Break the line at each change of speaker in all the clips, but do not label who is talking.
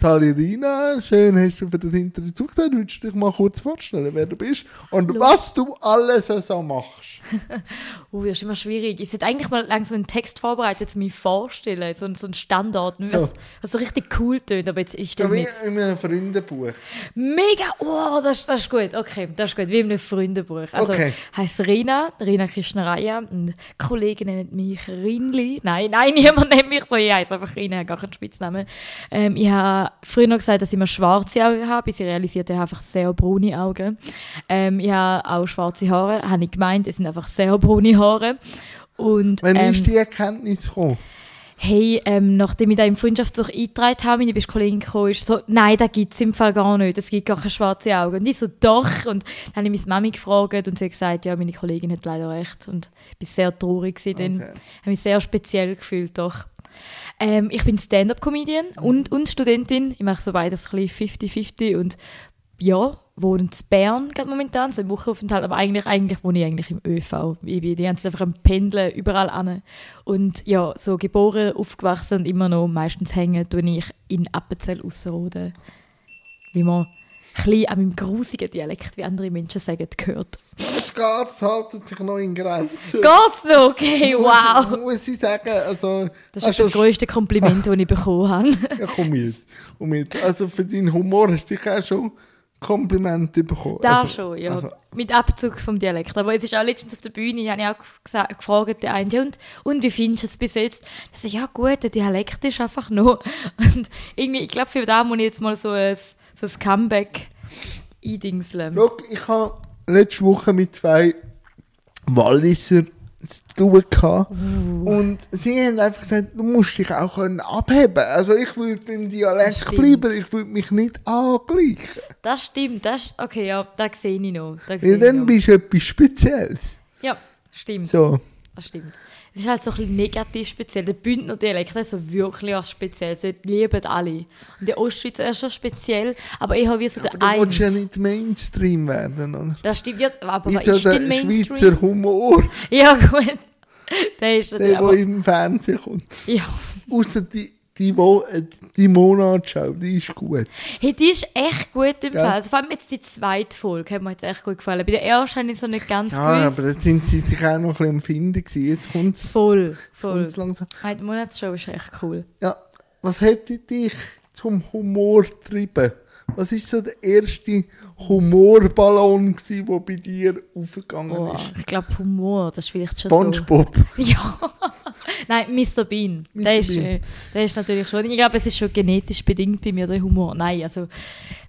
Sali Rina, schön hast du für das Interview zugesagt. Würdest du dich mal kurz vorstellen, wer du bist und was du alles so machst?
uh, das ist immer schwierig. Ich sollte eigentlich mal langsam einen Text vorbereitet, mich vorstellen, so, so einen Standard, so. Was, was so richtig cool tönt, aber jetzt stelle
ja, wie in einem Freundebuch.
Mega, oh, das, das ist gut, okay, das ist gut, wie in einem Freundebuch. Also,
Okay.
heißt Rina, Rina Krishnaraya, und Kollegen nennen mich Rinli. Nein, nein, niemand nennt mich so, ich heiße einfach Rina, ich habe gar keinen Spitznamen. Ähm, ich habe früher noch gesagt, dass ich immer schwarze Augen habe, bis ich realisierte, ich habe einfach sehr braune Augen. Ähm, ich habe auch schwarze Haare, habe ich gemeint, es sind einfach sehr braune Haare. Und,
Wann
ähm,
ist die Erkenntnis gekommen?
hey, ähm, nachdem ich da im Freundschaftsbuch eingetragen habe, meine beste Kollegin gekommen ist, so, nein, das gibt es im Fall gar nicht, es gibt gar keine schwarze Augen. Und ich so, doch. Und dann habe ich meine Mami gefragt und sie hat gesagt, ja, meine Kollegin hat leider recht. Und ich war sehr traurig dann.
Okay.
habe mich sehr speziell gefühlt, doch. Ähm, ich bin Stand-Up-Comedian und, und Studentin. Ich mache so beides ein bisschen 50-50 und ja, wohne in Bern gerade momentan, so im Wochenaufenthalt, aber eigentlich, eigentlich wohne ich eigentlich im ÖV. Ich bin die ganze Zeit einfach am Pendeln, überall an. Und ja, so geboren, aufgewachsen und immer noch meistens hängen tue ich in Appenzell Ausserrhoden. Wie man bisschen an meinem grusigen Dialekt, wie andere Menschen sagen, gehört.
Das Gas haltet sich noch in Grenzen.
Geht's noch? Okay, wow.
Muss, muss ich sagen, also...
Das ist
also,
das grösste Kompliment, das ich bekommen habe.
Ja, komm jetzt. Also für deinen Humor hast du sicher auch schon Komplimente bekommen.
Da
also,
schon, ja.
Also,
Mit Abzug vom Dialekt. Aber es ist auch letztens auf der Bühne, ich habe ja auch gesa- gefragt, der eine, und, und wie findest du es bis jetzt? Das ist ja gut, der Dialekt ist einfach noch. Und irgendwie, ich glaube, für da muss ich jetzt mal so ein, so ein Comeback eindingseln.
schau, ich habe letzte Woche mit zwei Walliser zu tun gehabt.
Uh.
Und sie haben einfach gesagt, du musst dich auch können abheben Also ich würde beim Dialekt bleiben, ich würde mich nicht angleichen.
Das stimmt, das, okay, ja, das sehe ich noch. Das ich
dann
noch.
bist du etwas Spezielles.
Ja, stimmt.
So.
Das stimmt. Es ist halt so ein bisschen negativ speziell. Der Bündner Dialekt ist so wirklich was Spezielles. Das lieben alle. Und der Ostschweizer ist schon speziell, aber ich habe wie so der
Aber du willst ja nicht Mainstream werden, oder?
Das stimmt, ja, aber was ist denn
der
Mainstream?
Schweizer Humor,
Ja, gut. Der ist
der, der
Aber,
im Fernsehen kommt.
ja.
Außer die, die, Wo äh, die Monatsschau, die ist gut.
Hey, die ist echt gut im. Fall. Also, vor allem jetzt die zweite Folge hat mir jetzt echt gut gefallen. Bei der ersten habe ich so nicht ganz
Ja,
gewusst.
aber da sind sie sich auch noch ein bisschen am Finden gewesen. Jetzt kommt es
voll, voll.
langsam.
Die Monatsshow ist echt cool.
Ja, was hätte dich zum Humor getrieben? Was ist so der erste Humorballon der bei dir aufgegangen
Oh,
ist?
ich glaube, Humor, das ist vielleicht schon so.
Spongebob.
Ja. Nein, Mr. Bean.
Mr.
Der, ist,
Bean.
äh, der ist natürlich schon. Ich glaube, es ist schon genetisch bedingt bei mir der Humor. Nein, also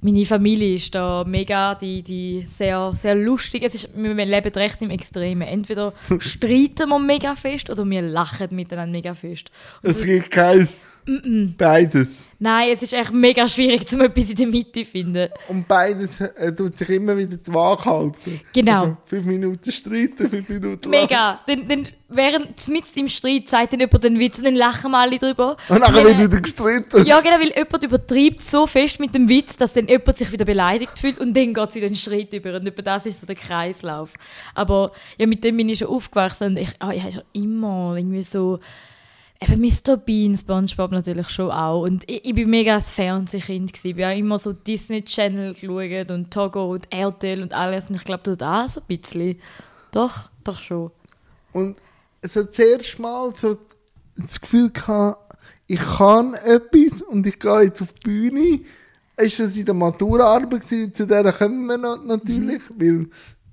meine Familie ist da mega, die, die sehr, sehr lustig. Es ist, wir leben recht im Extremen. Entweder streiten wir mega fest oder wir lachen miteinander mega fest. Und
Es gibt keins. Beides.
Nein, es ist echt mega schwierig, um etwas in der Mitte zu finden.
Und beides äh, tut sich immer wieder die Waage halten.
Genau.
Also fünf Minuten streiten, fünf Minuten lachen.
Mega. Dann, dann, während mit im Streit sagt dann jemand den Witz und dann lachen wir alle drüber.
Und nachher
dann-
wird wieder gestritten.
Ja, genau, weil jemand übertreibt so fest mit dem Witz, dass dann jemand sich wieder beleidigt fühlt und dann geht es wieder in den Streit über. Und etwa das ist so der Kreislauf. Aber ja, mit dem bin ich schon aufgewachsen und ich, ah, ich habe schon immer irgendwie so. Eben Mr. Bean, Spongebob natürlich schon auch. Und ich, ich bin mega ein Fernsehkind. Gewesen. Ich habe immer so Disney Channel geschaut und Togo und RTL und alles. Und ich glaube, du da so ein bisschen. Doch, doch schon.
Und so zuerst mal so das Gefühl gehabt, ich kann etwas und ich gehe jetzt auf die Bühne. Ist das in der Maturaarbeit gewesen? Zu der kommen wir natürlich, weil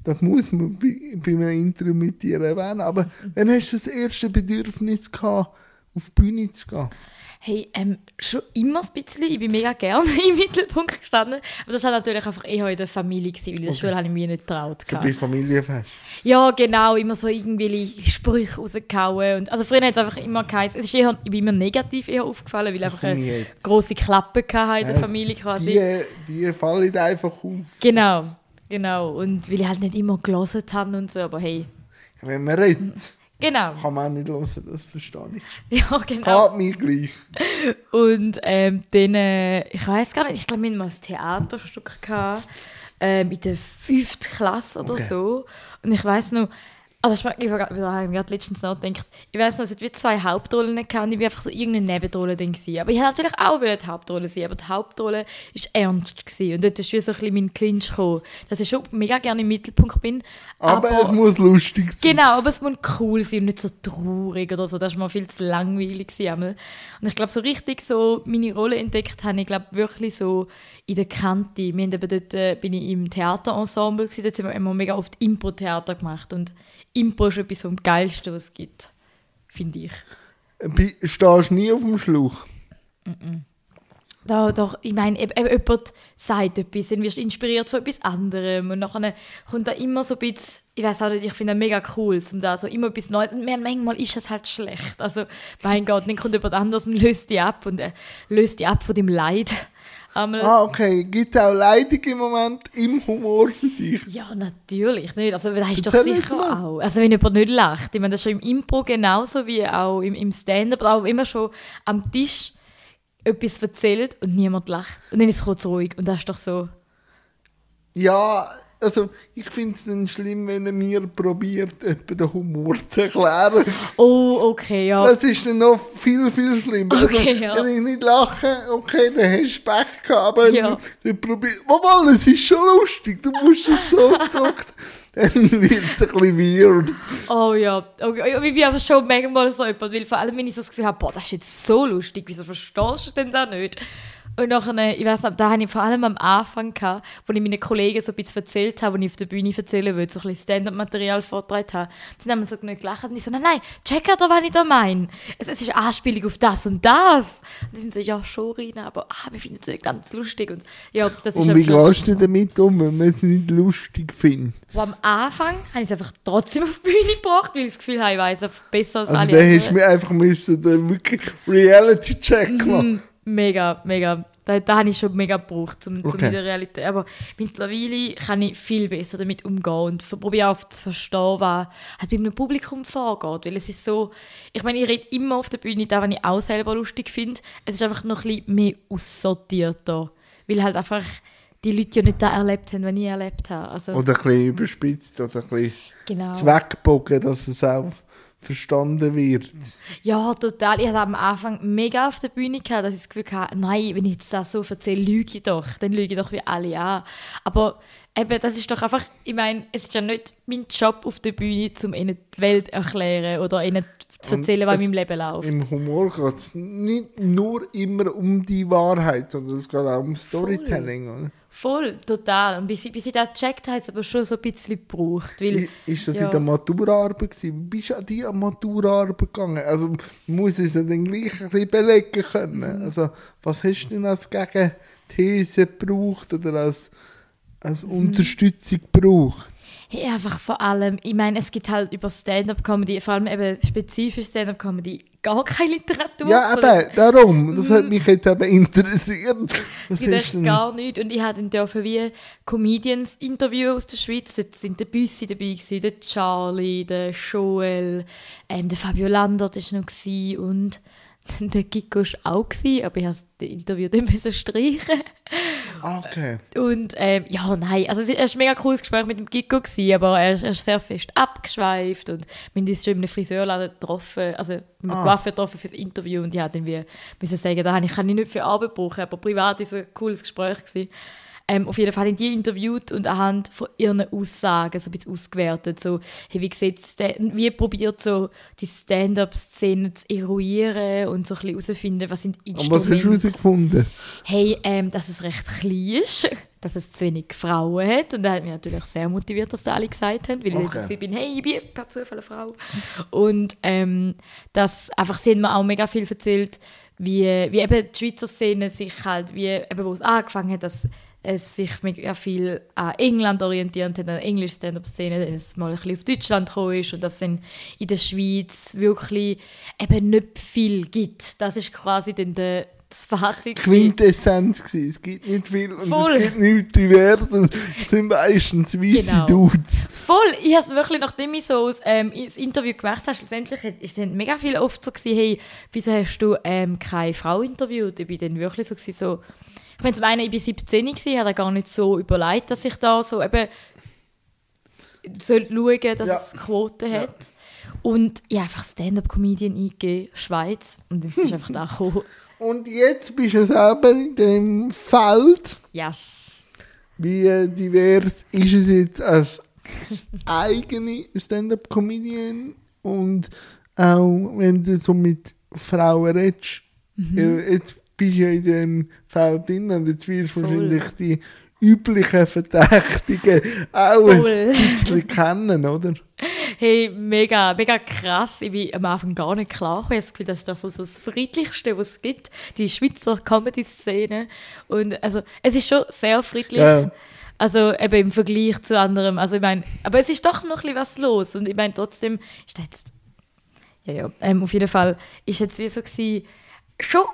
das muss man bei, bei einem Interview mit dir erwähnen. Aber wann hast du das erste Bedürfnis gehabt, auf die Bühne zu gehen?
Hey, ähm, schon immer ein bisschen. Ich bin mega gerne im Mittelpunkt gestanden. Aber das war natürlich einfach eher in der Familie, gewesen, weil in der Schule habe ich mir nicht getraut.
So bei Familienfest.
Ja, genau, immer so irgendwelche Sprüche rausgehauen. Und, also früher hat es einfach immer geheißen, es ist eher, ich bin mir negativ eher aufgefallen, weil ich einfach eine
jetzt.
grosse Klappe hatte in der
Ja,
Familie quasi.
Die, die fallen einfach auf.
Genau, genau. Und weil ich halt nicht immer gelesen habe und so, aber hey,
Wenn man redet,
genau.
kann man auch nicht hören, das verstehe ich.
Ja, genau.
Geht mir gleich.
Und ähm, dann, äh, ich weiß gar nicht, ich glaube, wir hatten mal ein Theaterstück gehabt, ähm, in der fünften Klasse oder
Okay.
so. Und ich weiß noch, Also ich, ich, ich, habe gerade letztens nachgedacht, ich weiß noch, es hat wie zwei Hauptrollen gehabt und ich war einfach so irgendeine Nebenrolle dann gewesen. Aber ich wollte natürlich auch die Hauptrolle sein, aber die Hauptrolle war ernst gewesen. und dort ist wie so ein bisschen mein Clinch gekommen, dass ich schon mega gerne im Mittelpunkt bin.
Aber, es muss lustig sein.
Genau, aber es muss cool sein und nicht so traurig oder so, das war mir viel zu langweilig gewesen. Und ich glaube, so richtig so meine Rolle entdeckt habe ich glaube wirklich so in der Kante. Wir haben eben dort, äh, bin ich im Theaterensemble gewesen, dort haben wir immer mega oft Impro-Theater gemacht und Impro ist etwas am geilsten, was es gibt, finde ich.
Stehst du nie auf dem Schlauch?
Da, doch, ich meine, eben, eben jemand sagt etwas, dann wirst du inspiriert von etwas anderem und dann kommt da immer so ein bisschen, ich weiß auch nicht, ich finde das mega cool, um da so immer etwas Neues, und manchmal ist es halt schlecht, also mein Gott, dann kommt jemand anderes und löst die ab und äh, löst die ab von dem Leid. Einmal,
Ah, okay. Gibt es auch Leitung im Moment im Humor für dich?
Ja, natürlich nicht. Also, das ist doch sicher auch. Also, wenn jemand nicht lacht. Ich meine, das ist schon im Impro genauso wie auch im, im Stand-up. Auch immer schon am Tisch etwas erzählt und niemand lacht. Und dann ist es kurz ruhig. Und das ist doch so.
Ja, also ich finde es dann schlimm, wenn er mir probiert, etwa den Humor zu erklären.
Oh, okay, ja.
Das ist dann noch viel, viel schlimmer.
Okay,
also,
ja.
Wenn ich nicht lache, okay, dann hast du Pech gehabt, aber
Ja.
dann probierst, wobei, es ist schon lustig, du musst es so zockt, dann wird es ein bisschen weird.
Oh ja. Okay. Ich bin aber schon manchmal so jemand, weil vor allem, wenn ich so das Gefühl habe, boah, das ist jetzt so lustig, wieso verstehst du denn da nicht? Und nachher, ich weiß nicht, da habe ich vor allem am Anfang gehabt, wo ich meinen Kollegen so ein bisschen erzählt habe, wo ich auf der Bühne erzählen wollte, so ein bisschen Stand-up-Material vorgetragen habe. Die haben so nicht gelacht und ich so, nein, nein, check doch, was ich da meine. Es, es ist Anspielung auf das und das. Und die sind so, ja, schon, Rina, aber ah, wir finden es nicht ganz lustig. Und ja, das ist
Und wie gehst du damit um, wenn man es nicht lustig findet?
wo am Anfang habe ich es einfach trotzdem auf die Bühne gebracht, weil ich das Gefühl habe, ich weiss einfach besser als
Also
alle
dann hast du mir einfach müssen, den wirklich Reality-Check machen.
Mm, Mega, mega. Da, da habe ich schon mega gebraucht, um, um
Okay.
in der Realität. Aber mittlerweile kann ich viel besser damit umgehen und probiere auch zu verstehen, was halt bei einem Publikum vorgeht. Weil es ist so, ich meine, ich rede immer auf der Bühne, da, was ich auch selber lustig finde. Es ist einfach noch ein bisschen mehr aussortierter. Weil halt einfach die Leute ja nicht das erlebt haben, was ich erlebt habe. Also,
Oder ein bisschen überspitzt oder ein bisschen
genau.
zweckbogen, dass es auch verstanden wird.
Ja, total. Ich hatte am Anfang mega auf der Bühne gehabt, dass ich das Gefühl hatte, nein, wenn ich jetzt das so erzähle, lüge ich doch. Dann lüge ich doch wie alle an. Aber eben, das ist doch einfach, ich meine, es ist ja nicht mein Job auf der Bühne, um ihnen die Welt zu erklären oder ihnen zu erzählen, was in meinem Leben läuft.
Im Humor geht es nicht nur immer um die Wahrheit, sondern es geht auch um Storytelling. Oder?
Voll, total. Und bis ich, bis ich das gecheckt habe, hat es aber schon so ein bisschen gebraucht. Weil,
Ist das
ja.
in der Maturarbeit gewesen? Wie bist du an die Maturarbeit gegangen? Also man muss es ja dann gleich ein bisschen belegen können.
Mhm.
Also was hast du denn als Gegenthese gebraucht oder als, als
Mhm.
Unterstützung gebraucht?
Hey, einfach vor allem, ich meine, es gibt halt über Stand-up-Comedy, vor allem eben spezifisch Stand-up-Comedy, gar keine Literatur.
Ja, eben, darum. Das hat mich jetzt eben interessiert.
Es gibt echt gar nichts. Und ich hatte dann dürfen wie Comedians interviewen aus der Schweiz. Dort sind der Büssi dabei, gewesen, der Charlie, der Joel, ähm, der Fabio Landert war noch gewesen und der Giko war auch, gewesen, aber ich musste das Interview dann müssen streichen.
Ah, Okay.
Und ähm, ja, nein, also es war ein mega cooles Gespräch mit dem Giko, gewesen, aber er, er ist sehr fest abgeschweift und wir haben uns schon in einem Friseurladen getroffen, also mit einem
Ah.
Coiffeur getroffen fürs Interview und ich habe dann wie müssen sagen, da kann ich nicht für Arbeit brauchen, aber privat war es ein cooles Gespräch. Gewesen. Ähm, auf jeden Fall haben die interviewt und anhand von ihren Aussagen so ein bisschen ausgewertet, so, hey, wie, wie probiert so die Stand-up-Szene zu eruieren und so ein bisschen herausfinden, was sind
Und was hast du
Instrumente
herausgefunden?
hey, ähm, dass es recht klein ist, dass es zu wenig Frauen hat. Und das hat mich natürlich sehr motiviert, dass da alle gesagt haben, weil
Okay.
ich bin, hey, ich bin per Zufall eine Frau. Und ähm, dass einfach, sie haben mir auch mega viel erzählt, wie, wie eben die Schweizer Szene sich halt, wie eben wo es angefangen hat, dass es sich mega viel an England orientiert hat, an der englischen Stand-up-Szene, dann es mal ein bisschen auf Deutschland gekommen ist und dass es in der Schweiz wirklich eben nicht viel gibt. Das ist quasi dann der, das Fazit.
Quintessenz gewesen. Es gibt nicht viel und
Voll.
es gibt nichts Diverses. Es sind meistens weisse
Genau.
Dudes.
Voll, ich habe wirklich, nachdem ich so ähm, das Interview gemacht habe, schlussendlich ist dann mega viel oft so gewesen, hey, wieso hast du ähm, keine Frau interviewt? Ich bin dann wirklich so gewesen, so, ich meine, zum einen, ich war 17 gewesen, habe gar nicht so überlegt, dass ich da so eben, soll schauen, dass
Ja.
es Quote
Ja.
hat. Und ich habe einfach Stand-Up-Comedian eingegeben, Schweiz, und dann ist einfach da gekommen.
Und jetzt bist du selber in dem Feld.
Yes.
Wie divers ist es jetzt als eigene Stand-up-Comedian und auch wenn du so mit Frauen redest,
Mhm.
äh, jetzt bist ja in dem Feld drin und jetzt wirst du wahrscheinlich die üblichen Verdächtigen auch ein bisschen kennen, oder?
Hey, mega, mega krass. Ich bin am Anfang gar nicht klar. Ich habe das Gefühl, das ist doch so, das Friedlichste, was es gibt. Die Schweizer Comedy-Szene. Und also, es ist schon sehr friedlich.
Ja.
Also eben im Vergleich zu anderem. Also ich meine, aber es ist doch noch ein bisschen was los. Und ich meine, trotzdem ist jetzt... Ja, ja. Ähm, auf jeden Fall ist jetzt wie so gewesen, schon...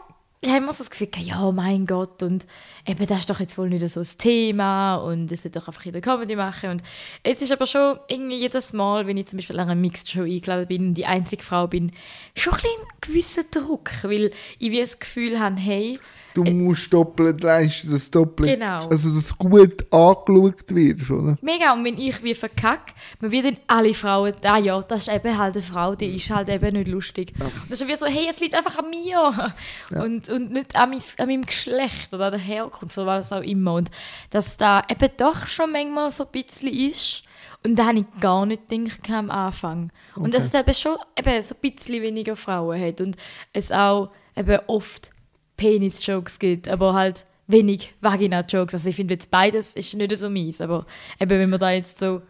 Ich habe immer so das Gefühl, ja, mein Gott, und eben, das ist doch jetzt wohl nicht so das Thema und es sollte doch einfach jeder Comedy machen. Und jetzt ist aber schon irgendwie jedes Mal, wenn ich zum Beispiel an einer Mixed Show eingeladen bin und die einzige Frau bin, schon ein, ein gewisser Druck, weil ich wie das Gefühl habe, hey,
Du musst doppelt leisten, dass doppelt,
Genau.
also dass gut angeschaut wirst, oder?
Mega, und wenn ich wie verkacke, man wird dann alle Frauen, ah ja, das ist eben halt eine Frau, die ist halt eben nicht lustig. Und das ist wie so, hey, es liegt einfach an mir und, und nicht an, mein, an meinem Geschlecht oder an der Herkunft oder was auch immer. Und dass da eben doch schon manchmal so ein bisschen ist. Und da habe ich gar nicht gedacht am Anfang. Und dass es eben schon eben so ein bisschen weniger Frauen hat und es auch eben oft Penis-Jokes gibt, aber halt wenig Vagina-Jokes. Also ich finde jetzt beides ist nicht so mies, aber eben wenn man da jetzt so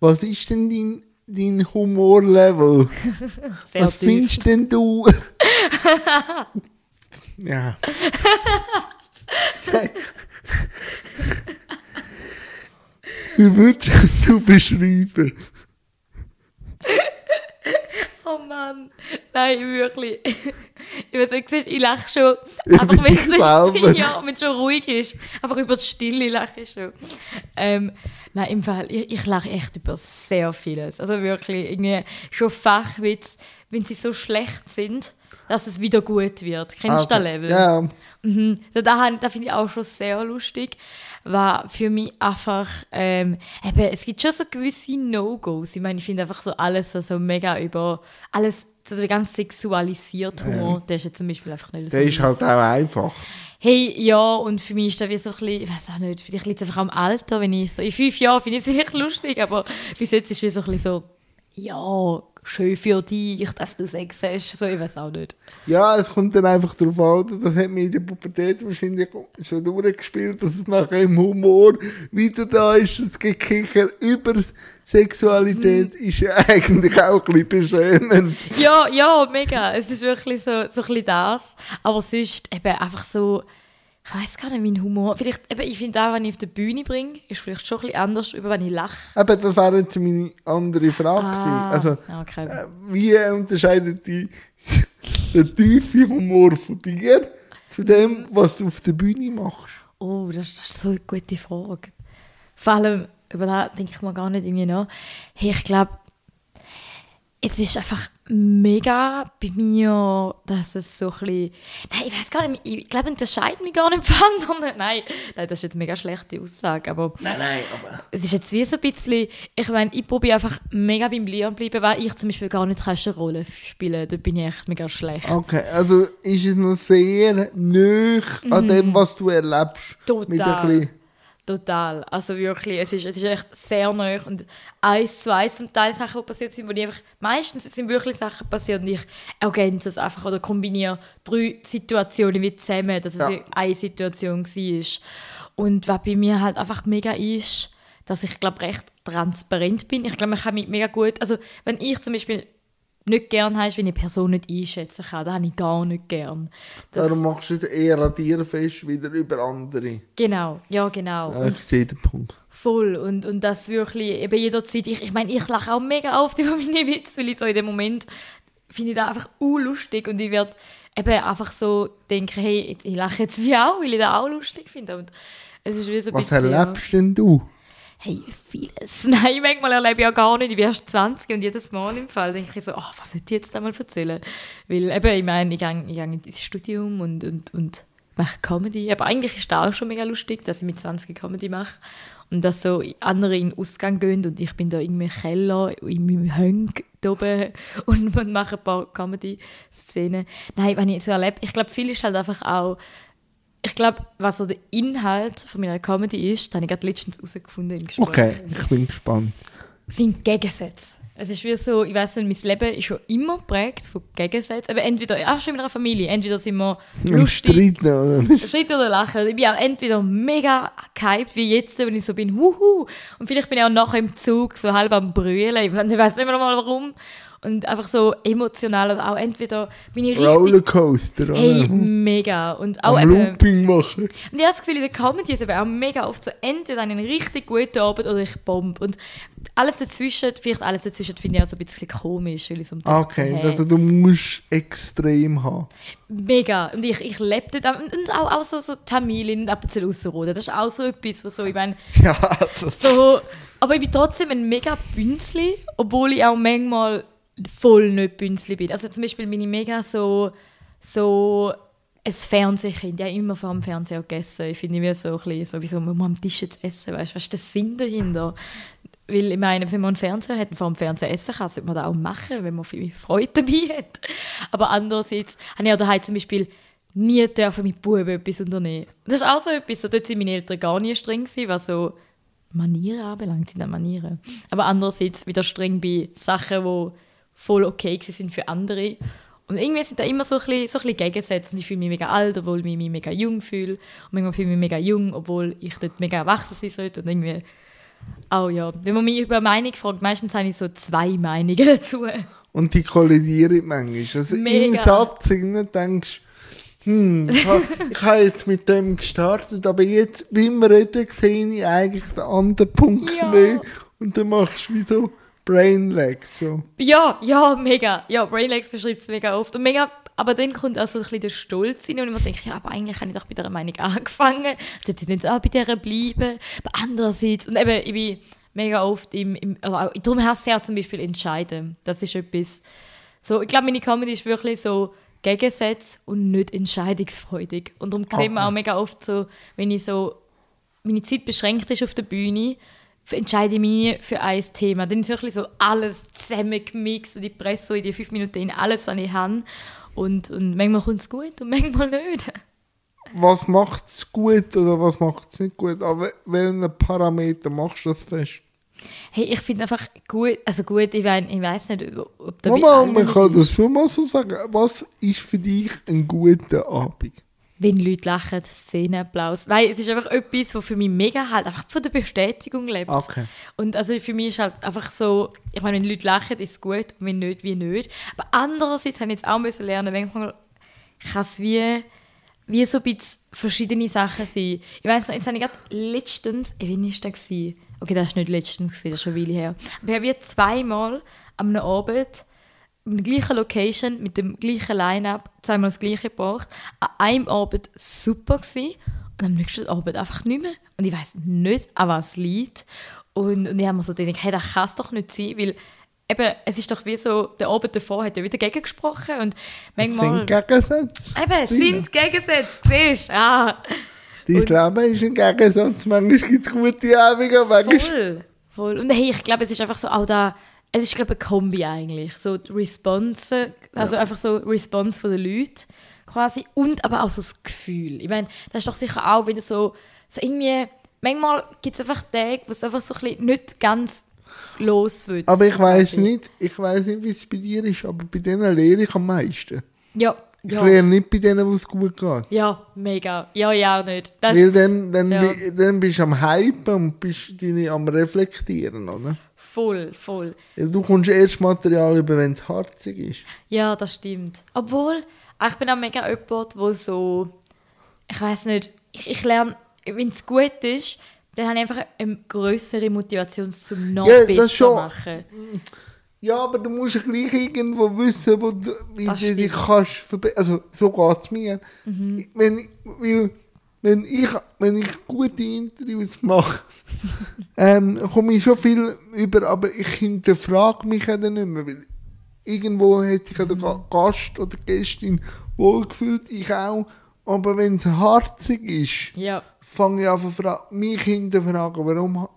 Was ist denn dein, dein Humorlevel?
sehr
Was
tief...
findest denn du? ja. Wie würdest du beschreiben?
Oh Mann, nein, wirklich. Ich weiß nicht, siehst, ich lache schon, einfach wenn es ja, wenn es schon ruhig ist. Einfach über die Stille lache ich schon. Ähm, nein, im Fall, ich, ich lache echt über sehr vieles. Also wirklich, irgendwie schon Fachwitz, wenn sie so schlecht sind, dass es wieder gut wird. Kennst du das Level?
Ja,
Mhm. Da, da, han- da finde ich auch schon sehr lustig. War für mich einfach, ähm, eben, es gibt schon so gewisse No-Gos. Ich meine, ich finde einfach so alles so, so mega über, alles, so der ganz sexualisierte Humor, der ist jetzt zum Beispiel einfach nicht so
der ist halt auch einfach.
Hey, ja, und für mich ist das wie so ein bisschen, ich weiß auch nicht, vielleicht liegt es einfach am Alter, wenn ich so, in fünf Jahren finde ich es vielleicht lustig, aber bis jetzt ist es wie so ein bisschen so, ja, schön für dich, dass du Sex hast, so, ich weiß auch nicht.
Ja, es kommt dann einfach darauf an, das hat mir in der Pubertät wahrscheinlich schon durchgespielt, dass es nachher im Humor wieder da ist, das Gekicher über Sexualität
Mhm.
ist ja eigentlich auch ein bisschen beschämend.
Ja, ja, mega. Es ist wirklich so, so ein bisschen das. Aber sonst eben einfach so, ich weiß gar nicht, mein Humor. Vielleicht, eben, ich finde auch, wenn ich auf die Bühne bringe, ist vielleicht schon ein bisschen anders, über wenn ich lache.
Aber das wäre jetzt meine andere Frage gewesen. Also,
okay.
äh, wie unterscheidet die, der tiefe Humor von dir zu dem, was du auf der Bühne machst?
Oh, das, das ist so eine gute Frage. Vor allem, über das denke ich mir gar nicht irgendwie nach. Hey, ich glaube, es ist einfach mega bei mir, dass es so ein bisschen... Nein, ich weiß gar nicht, ich glaube, ich unterscheide mich gar nicht von anderen. Nein, nein, das ist jetzt eine mega schlechte Aussage, aber...
Nein, nein, aber...
Es ist jetzt wie so ein bisschen, ich meine, ich probiere einfach mega beim Leon bleiben, weil ich zum Beispiel gar nicht Rolle spielen Da bin ich echt mega schlecht.
Okay, also ist es noch sehr nöch an dem, was du erlebst. Mit ein
Total.
bisschen,
Total. Also wirklich, es ist, es ist echt sehr neu. Und eins zu eins zum Teil Sachen, die passiert sind, wo ich einfach, meistens sind wirklich Sachen passiert und ich ergänze es einfach oder kombiniere drei Situationen wie zusammen, dass es
Ja.
eine Situation war. Und was bei mir halt einfach mega ist, dass ich glaube recht transparent bin. Ich glaube, man kann mich mega gut, also wenn ich zum Beispiel nicht gern habe, ist, wenn ich eine Person nicht einschätzen kann, das habe ich gar nicht gern. Das,
darum machst du es eher an dir fest, wieder über andere.
genau, ja genau.
Ja, ich sehe den Punkt.
Voll. Und, und das wirklich eben jederzeit. Ich, ich meine, ich lache auch mega oft über meine Witze, weil ich so in dem Moment finde ich das einfach lustig und ich werde eben einfach so denken, hey, ich lache jetzt wie auch, weil ich das auch lustig finde. Und es ist wie so
Was
bisschen,
erlebst denn du?
Hey, vieles. Nein, manchmal erlebe ich ja gar nicht. Ich bin erst 20 und jedes Mal im Fall denke ich so, ach, was sollte ich jetzt einmal erzählen? Weil eben, ich meine, ich gehe, ich gehe ins Studium und, und, und mache Comedy. Aber eigentlich ist das auch schon mega lustig, dass ich mit 20 Comedy mache. Und dass so andere in den Ausgang gehen und ich bin da in meinem Keller, in meinem Hönk oben und man macht ein paar Comedy-Szenen. Nein, wenn ich so erlebe, ich glaube, viel ist halt einfach auch, ich glaube, was so der Inhalt von meiner Comedy ist, habe ich gerade letztens herausgefunden im Gespräch,
Okay, ich bin gespannt.
sind Gegensätze. Es ist wie so, ich weiß nicht, mein Leben ist schon immer geprägt von Gegensätzen. Aber entweder, auch schon in einer Familie, entweder sind wir lustig,
Streiten, oder?
Streit oder Lachen. Ich bin auch entweder mega gehypt, wie jetzt, wenn ich so bin, wuhu. Und vielleicht bin ich auch nachher im Zug so halb am Brüllen. Ich weiß nicht mehr mal warum. Und einfach so emotional. Oder auch entweder bin ich richtig...
Rollercoaster, oder?
Hey, mega. Und auch
Am
eben...
Looping machen.
Und ich habe das Gefühl, in der Comedy ist eben auch mega oft so, entweder einen richtig guten Abend oder ich bomb. Und alles dazwischen, vielleicht alles dazwischen finde ich auch so ein bisschen komisch, weil ich so
Okay,
hey,
also du musst extrem haben.
Mega. Und ich, ich lebe dort. Und auch, auch so, so Tamilin und Appenzell Ausserrhoden. Das ist auch so etwas, was so, ich meine,
Ja,
so... Aber ich bin trotzdem ein mega Bünzli, obwohl ich auch manchmal voll nicht Bünzli bin. Also zum Beispiel bin ich mega so... so ein Fernsehkind. Ich habe immer vor dem Fernseher gegessen. Ich finde wie so ein bisschen, so wie so, man am Tisch jetzt essen, weißt du, was ist der Sinn dahinter? Weil ich meine, wenn man einen Fernseher hat und vor dem Fernseher essen kann, sollte man das auch machen, wenn man viel Freude dabei hat. Aber andererseits habe ich auch daheim zum Beispiel nie dürfen mit Buben etwas unternehmen. Das ist auch so etwas, so, dort sind meine Eltern gar nie streng was so Manieren anbelangt, sind Manieren. Aber andererseits wieder streng bei Sachen, die voll okay sind für andere. Und irgendwie sind da immer so ein bisschen, so ein bisschen Gegensätze. Ich fühle mich mega alt, obwohl ich mich mega jung fühle. Und manchmal fühle ich mich mega jung, obwohl ich dort mega erwachsen sein sollte. Und irgendwie, auch ja, wenn man mich über eine Meinung fragt, meistens habe ich so zwei Meinungen dazu.
Und die kollidieren manchmal. Also
Mega.
im Satz denkst hm, ich habe ich ha jetzt mit dem gestartet, aber jetzt, wie wir reden, sehe ich eigentlich den anderen Punkt
Ja.
mehr. Und dann machst du wie so Brainlag. So.
Ja, ja, mega. Ja, Brainlegs beschreibt es mega oft. Und mega, aber dann kommt auch so ein bisschen der Stolz rein und ich mir denke, ja, aber eigentlich habe ich doch bei dieser Meinung angefangen. Sollte ich nicht auch bei dieser bleiben? Aber andererseits, und eben, ich bin mega oft im, im also auch, darum hasse ich auch zum Beispiel entscheiden. Das ist etwas, so, ich glaube, meine Comedy ist wirklich so Gegensätze und nicht entscheidungsfreudig. Und darum sehen wir auch mega oft so, wenn ich so meine Zeit beschränkt ist auf der Bühne, entscheide ich mich für ein Thema. Dann ist wirklich so alles zusammengemixt und ich presse so in die fünf Minuten in alles, was ich habe. Und, und manchmal kommt es gut und manchmal nicht.
Was macht es gut oder was macht es nicht gut? Aber welchen Parameter machst du das fest?
Hey, ich finde einfach gut, also gut, ich, mein, ich weiß nicht, ob da
Mama, man kann das schon mal so sagen. Was ist für dich ein guter Abend?
Wenn Leute lachen, Szenenapplaus. Nein, es ist einfach etwas, was für mich mega halt einfach von der Bestätigung lebt.
Okay.
Und also für mich ist halt einfach so, ich meine, wenn Leute lachen, ist es gut, und wenn nicht, wie nicht. Aber andererseits habe ich jetzt auch müssen lernen, manchmal kann es wie, wie so ein bisschen verschiedene Sachen sein. Ich weiß noch, jetzt habe ich gerade letztens, äh, wie war das? Gewesen? Okay, das war nicht letztens, das ist schon eine Weile her. Aber ich habe wie zweimal am Abend in der gleichen Location, mit dem gleichen Line-Up, zweimal das gleiche gebracht. An einem Abend super gewesen und am nächsten Abend einfach nicht mehr. Und ich weiß nicht, an was es liegt. Und, und ich habe mir so gedacht, hey, das kann es doch nicht sein, weil eben, es ist doch wie so, der Abend davor hat ja wieder gegengesprochen und manchmal...
sind Gegensätze.
Eben, es sind Gegensätze, siehst du? Ah,
Dein
Und-
Leben ist ein Gegensatz. Manchmal gibt es gute Abende, manchmal...
voll, voll. Und hey, ich glaube, es ist einfach so auch da, es ist glaube ich eine Kombi eigentlich, so die Response, also einfach so Response von den Leuten quasi und aber auch so das Gefühl. Ich meine, das ist doch sicher auch, du so, so irgendwie, manchmal gibt es einfach Tage, wo es einfach so ein bisschen nicht ganz los wird.
Aber ich weiß nicht, ich weiß nicht, wie es bei dir ist, aber bei denen lehre ich am meisten.
Ja,
Ich
ja.
lehre nicht bei denen, wo es gut geht.
Ja, mega. Ja, ja, auch nicht. Das
Weil dann, dann,
Ja.
dann bist du am Hypen und bist deine am Reflektieren, oder?
Voll, voll.
Du kommst erst Material über, wenn es harzig ist.
Ja, das stimmt. Obwohl, ich bin auch mega jemand, wo so, ich weiß nicht, ich, ich lerne, wenn es gut ist, dann habe ich einfach eine größere Motivation zum noch
Ja,
besser
schon.
machen.
Ja, aber du musst ja gleich irgendwo wissen, wo du, wie
Das
du dich
stimmt. Mhm.
kannst verbessern. Also, so geht es mir. Wenn, ich- weil, wenn, ich, wenn ich gute Interviews mache, ähm, komme ich schon viel über, aber ich hinterfrage mich ja dann nicht mehr. Weil irgendwo hat sich ja der
Mhm.
Ga- Gast oder Gästin wohlgefühlt, ich auch. Aber wenn es harzig ist,
Ja.
fange ich an, mich hinterfragen, warum hat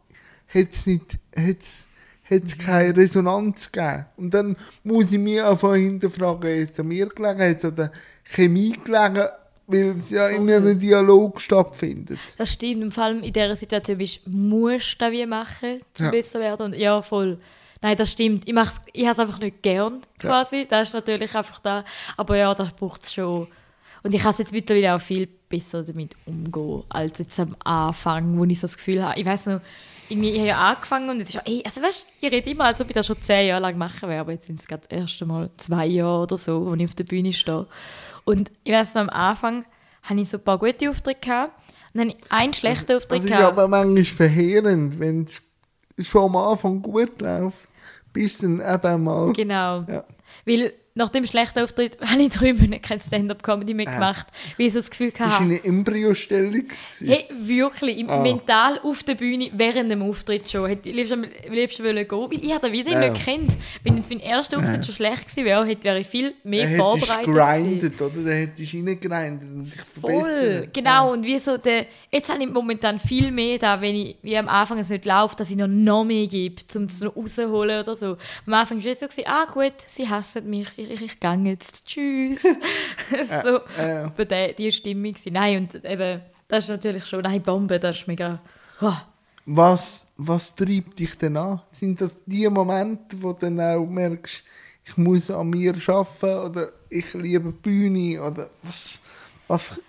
es nicht, hat's, hat's keine Resonanz gegeben? Und dann muss ich mich einfach hinterfragen, jetzt an mir gelegen, jetzt an der Chemie gelegen, weil es ja in einem Dialog stattfindet.
Das stimmt. Vor allem in dieser Situation bist, musst du das wie machen, um
Ja.
besser werden. Und ja, voll. Nein, das stimmt. Ich, mach's- ich habe es einfach nicht gern, quasi. Das ist natürlich einfach da. Aber ja, das braucht es schon. Und ich kann es jetzt mittlerweile auch viel besser damit umgehen, als jetzt am Anfang, wo ich so das Gefühl habe. Ich weiß noch, irgendwie, ich habe ja angefangen und jetzt ist ja, ey, also weißt du, ich rede immer, als ob ich das schon zehn Jahre lang machen wäre, aber jetzt sind es gerade das erste Mal zwei Jahre oder so, wo ich auf der Bühne stehe. Und ich weiß noch, am Anfang hatte ich so ein paar gute Aufträge gehabt und dann einen schlechten
Das
Auftritt
ist
gehabt.
aber manchmal verheerend, wenn es schon am Anfang gut läuft, bis dann eben mal...
Genau.
Ja.
Weil nach dem schlechten Auftritt habe ich drei Monate kein Stand-up-Comedy mehr gemacht, weil ich so das Gefühl
Das war
hatte,
eine Embryostellung.
Hey, wirklich,
Ah.
mental auf der Bühne während dem Auftritt schon. Hätte ich liebst am liebsten wollen gehen, weil ich habe den wieder
Ja.
nicht kennt. Wenn jetzt mein erster Auftritt schon schlecht gewesen wäre, hätte wäre ich viel mehr
hättest
vorbereitet
du
gewesen.
grindet, oder? Dann hättest du reingegrindet und dich
Voll,
verbessert.
genau. Und wie so der, jetzt habe ich momentan viel mehr da, wenn ich, wie am Anfang es nicht läuft, dass ich noch, noch mehr gebe, um es noch rauszuholen oder so. Am Anfang war es so, ah gut, sie hassen mich, ich, ich, gehe jetzt, tschüss. so,
ja.
bei der, die Stimmung gewesen. Nein, und eben, das ist natürlich schon, nein, Bombe, das ist mega, wow.
Was, was treibt dich denn an? Sind das die Momente, wo du dann auch merkst, ich muss an mir arbeiten oder ich liebe Bühne oder was, was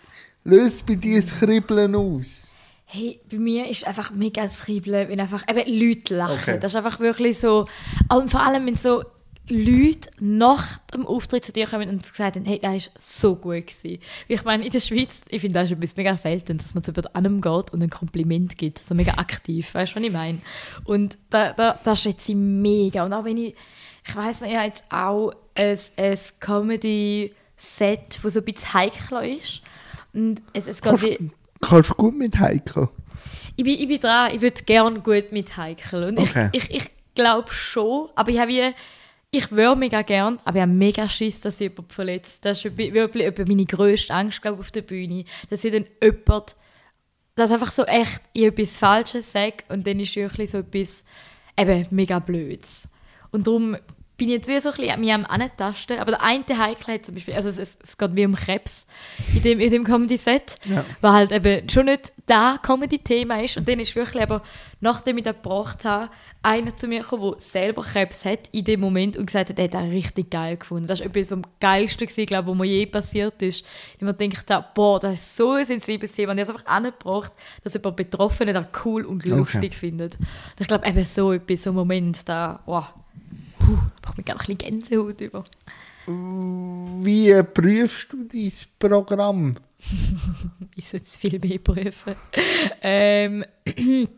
löst bei dir das Kribbeln aus?
Hey, bei mir ist einfach mega das Kribbeln, wenn einfach eben Leute lachen.
Okay.
Das ist einfach wirklich so, und vor allem, wenn so Leute nach dem Auftritt zu dir kommen und gesagt haben, hey, das war so gut. Gewesen. Ich meine, in der Schweiz, ich finde das ist etwas mega selten, dass man zu jemandem angeht und ein Kompliment gibt. So mega aktiv, weißt du, was ich meine? Und da, da, das schätze ich mega. Und auch wenn ich, ich weiss noch, ich habe jetzt auch ein, ein Comedy-Set, das so ein bisschen heikler ist. Und es, es geht
Kannst, kannst du gut mit Heiko?
Ich bin, ich bin dran, ich würde gerne gut mit Heikel. Und
Okay.
ich, ich, ich glaube schon, aber ich habe wie, ich würde mega gern, aber ich habe mega Schiss, dass ich jemanden verletzt. Das ist wirklich meine grösste Angst, glaube auf der Bühne. Dass ich dann jemand, das einfach so echt ich etwas Falsches sage und dann ist wirklich so etwas eben mega Blöds. Und darum bin jetzt wie so ein bisschen an mich am Antasten. Aber der eine Heikel hat zum Beispiel, also es, es, es geht wie um Krebs in dem, in dem Comedy-Set,
Ja.
was halt eben schon nicht das Comedy-Thema ist. Und dann ist wirklich aber, nachdem ich das gebracht habe, einer zu mir gekommen, der selber Krebs hat in dem Moment und gesagt hat, er hat das richtig geil gefunden. Das war etwas vom Geilsten, gewesen, glaube ich, was mir je passiert ist. Ich mir gedacht habe, boah, das ist so ein sensibles Thema. Und ich habe es einfach angebracht, dass jemand Betroffene das cool und lustig findet. Und ich glaube, eben so etwas, so ein Moment, da, wow, braucht mich gerade ein bisschen Gänsehaut über.
Wie prüfst du dein Programm?
Ich sollte es viel mehr prüfen. ähm,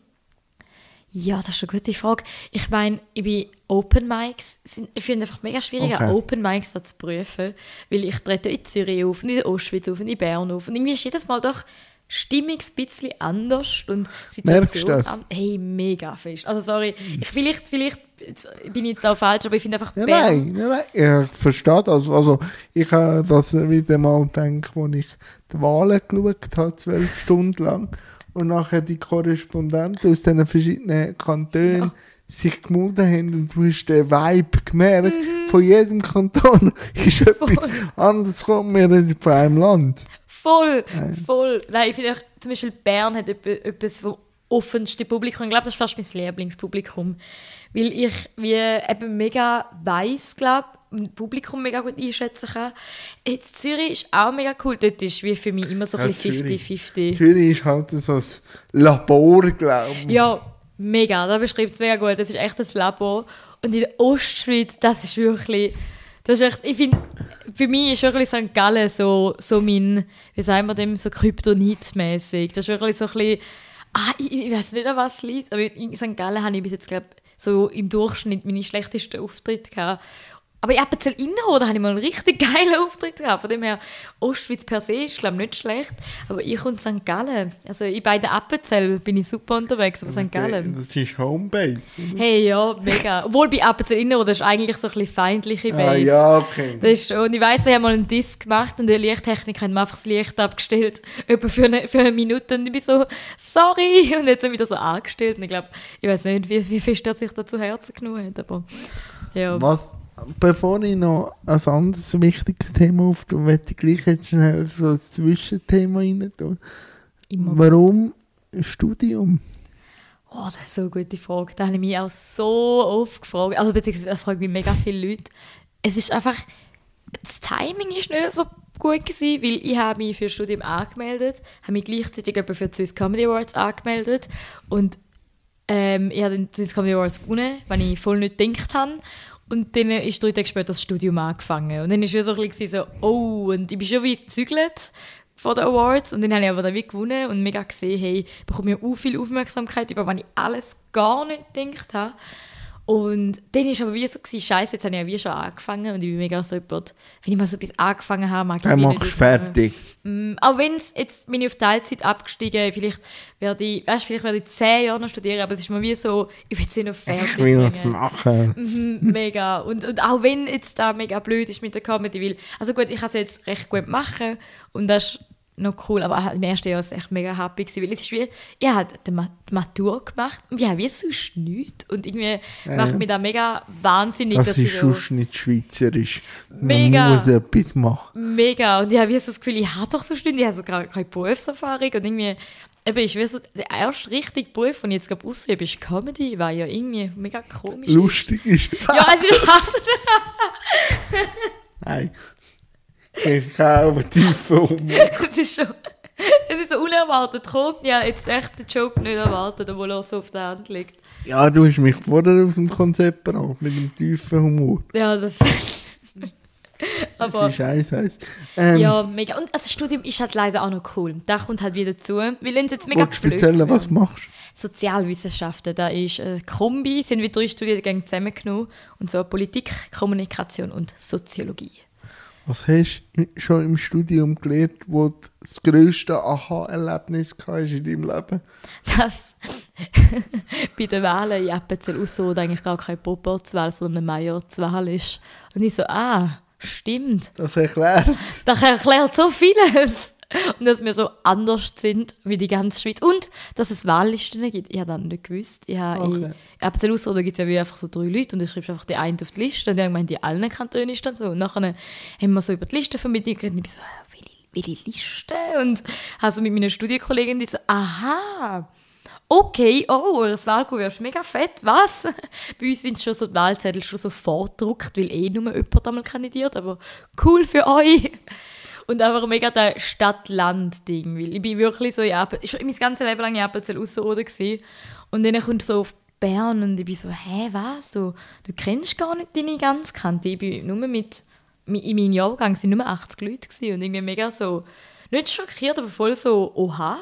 ja, das ist eine gute Frage. Ich meine, ich bin Open Mics, sind, ich finde einfach mega schwierig,
Okay.
Open Mics zu prüfen, weil ich trete in Zürich auf, in der Ostschweiz auf, in Bern auf und irgendwie ist jedes Mal doch Stimmung ein bisschen anders und
Merkst du
Situation
das?
an- Hey, mega fest. Also sorry, ich, vielleicht, vielleicht bin ich jetzt auch falsch, aber ich finde einfach
Ja,
Bern...
nein, nein, nein, ich verstehe das. Also, ich habe das wieder mal gedacht, als ich die Wahlen geschaut habe, zwölf Stunden lang, und nachher die Korrespondenten aus diesen verschiedenen Kantonen
Ja.
sich gemeldet haben und du hast den Vibe gemerkt, von jedem Kanton ist etwas anderes gekommen, wir reden von einem Land.
Voll, voll. Nein, ich finde auch, zum Beispiel Bern hat etwa- etwas vom offensten Publikum. Ich glaube, das ist fast mein Lieblingspublikum. Weil ich wie eben mega weiss, glaube ein Publikum mega gut einschätzen kann. Jetzt Zürich ist auch mega cool. Dort ist wie für mich immer so
Ja,
ein bisschen
Zürich.
50-50.
Zürich ist halt so ein Labor, glaube ich.
Ja, mega. Das beschreibt es mega gut. Das ist echt ein Labor. Und in der Ostschweiz, das ist wirklich... Das ist echt, ich finde, für mich ist wirklich St. Gallen so, so mein, wie sagen wir dem, so Kryptonit-mäßig. Das ist wirklich so ein bisschen, ah, ich, ich weiß nicht, an was es liegt, aber in St. Gallen habe ich bis jetzt, glaube so im Durchschnitt meine schlechtesten Auftritte gehabt. Aber in Appenzell Innerrhoden habe ich mal einen richtig geilen Auftritt gehabt. Von dem her, Ostschweiz per se ist, glaube ich, nicht schlecht. Aber ich und St. Gallen, also in beiden Appenzell bin ich super unterwegs, aber St. Gallen.
Das ist Homebase. oder?
Hey, ja, mega. Obwohl bei Appenzell Innerrhoden ist eigentlich so ein bisschen feindliche Base.
Ah, ja, okay.
Das ist und ich weiss, ich habe mal einen Disc gemacht und der Lichttechniker hat mir einfach das Licht abgestellt, etwa für eine, für eine Minute und ich bin so, sorry, und jetzt wieder so angestellt und ich glaube, ich weiß nicht, wie, wie fest er sich da zu Herzen genommen hat, aber ja.
Was, bevor ich noch ein anderes wichtiges Thema auftue, möchte ich gleich jetzt schnell so ein Zwischenthema rein tun. Warum Studium?
Oh, das ist so eine gute Frage. Da habe ich mich auch so oft gefragt. Also, beziehungsweise, das fragen mich mega viele Leute. Es ist einfach, das Timing ist nicht so gut gewesen, weil ich habe mich für das Studium angemeldet, habe mich gleichzeitig etwa für die Swiss Comedy Awards angemeldet und ähm, ich habe den Swiss Comedy Awards gewonnen, wenn ich voll nicht gedacht habe. Und dann ist drei Tage später das Studium angefangen. Und dann war es so ein bisschen so, oh, und ich bin schon wie gezügelt von den Awards. Und dann habe ich aber dann wie gewonnen und mega gesehen, hey, ich bekomme ja auch viel Aufmerksamkeit, über was ich alles gar nicht gedacht habe. Und dann war aber wie so, scheiße, jetzt habe ich ja wie schon angefangen und ich bin mega so jemand, wenn ich mal so etwas angefangen habe, mag ich
Dann machst du fertig.
Mm, auch wenn es jetzt bin ich auf Teilzeit abgestiegen, vielleicht werde ich, weißt, vielleicht werde ich zehn Jahre noch studieren, aber es ist mir wie so, ich will es noch fertig
Ich will es machen.
Mhm, mega. Und, und auch wenn jetzt da mega blöd ist mit der Comedy, weil, also gut, ich kann es jetzt recht gut machen und das ist noch cool, aber halt im ersten Jahr war es echt mega happy, gewesen, weil es ist wie, ich habe die Ma- die Matur gemacht und ich habe wie sonst nichts und irgendwie macht mich da mega wahnsinnig,
Das
dass
ist sonst nicht schweizerisch.
Mega.
Man muss etwas machen.
mega und ich habe wie so das Gefühl, ich habe doch so nichts, ich habe so gar keine Berufserfahrung und irgendwie, eben, ist wie so, der erste richtige Beruf, den ich jetzt gerade ausübe, ist Comedy, weil ja irgendwie mega komisch ist.
Lustig ist.
Ja, es ist
Nein. Ich habe tiefen Humor.
es ist schon. Es ist so unerwartet gekommen. Habe jetzt echt den Joke nicht erwartet, obwohl er so auf der Hand liegt.
Ja, du hast mich vorher aus dem Konzept gebracht, mit dem tiefen Humor.
Ja, das.
Das
Aber
ist eins, eins. Ähm,
ja, mega. Und das Studium ist halt leider auch noch cool. Da kommt halt wieder zu. Wir lassen jetzt mega
du erzählen, was du machst?
Sozialwissenschaften, da ist äh, Kombi, sind wir drei Studiengänge zusammengenommen. Und so Politik, Kommunikation und Soziologie.
Was hast du schon im Studium gelernt, wo das grösste Aha-Erlebnis in deinem Leben?
dass bei den Wahlen in Appenzell Ausserrhoden eigentlich gar keine Proporzwahl, sondern eine Majorzwahl ist. Und ich so, ah, stimmt.
Das erklärt.
Das erklärt so vieles. Und dass wir so anders sind wie die ganze Schweiz. Und dass es Wahllisten gibt. Ich habe das nicht gewusst. Ich habe
Okay.
in Appenzell Ausserrhoden gibt es ja wie einfach so drei Leute und du schreibst einfach die eine auf die Liste. Und die gemeint, in allen Kantonen ist dann so. Und nachher haben wir so über die Liste vermittelt und ich bin so, äh, welche, welche Liste? Und habe so mit meinen Studienkollegen die so, aha, okay, oh, das Wahlkuvert ist mega fett, was? Bei uns sind schon so die Wahlzettel schon so vordruckt, weil eh nur jemand einmal kandidiert, aber cool für euch. Und einfach mega der Stadt-Land-Ding, ich bin wirklich so, ja, ich mein ganzes Leben lang in Appenzell Ausserrhoden. Und dann kommst du so auf Bern und ich bin so, hä, was? Du, du kennst gar nicht deine ganze Kante. Ich bin nur mit, in meinem Jahrgang sind nur 80 Leute gewesen und irgendwie mega so, nicht schockiert, aber voll so, oha.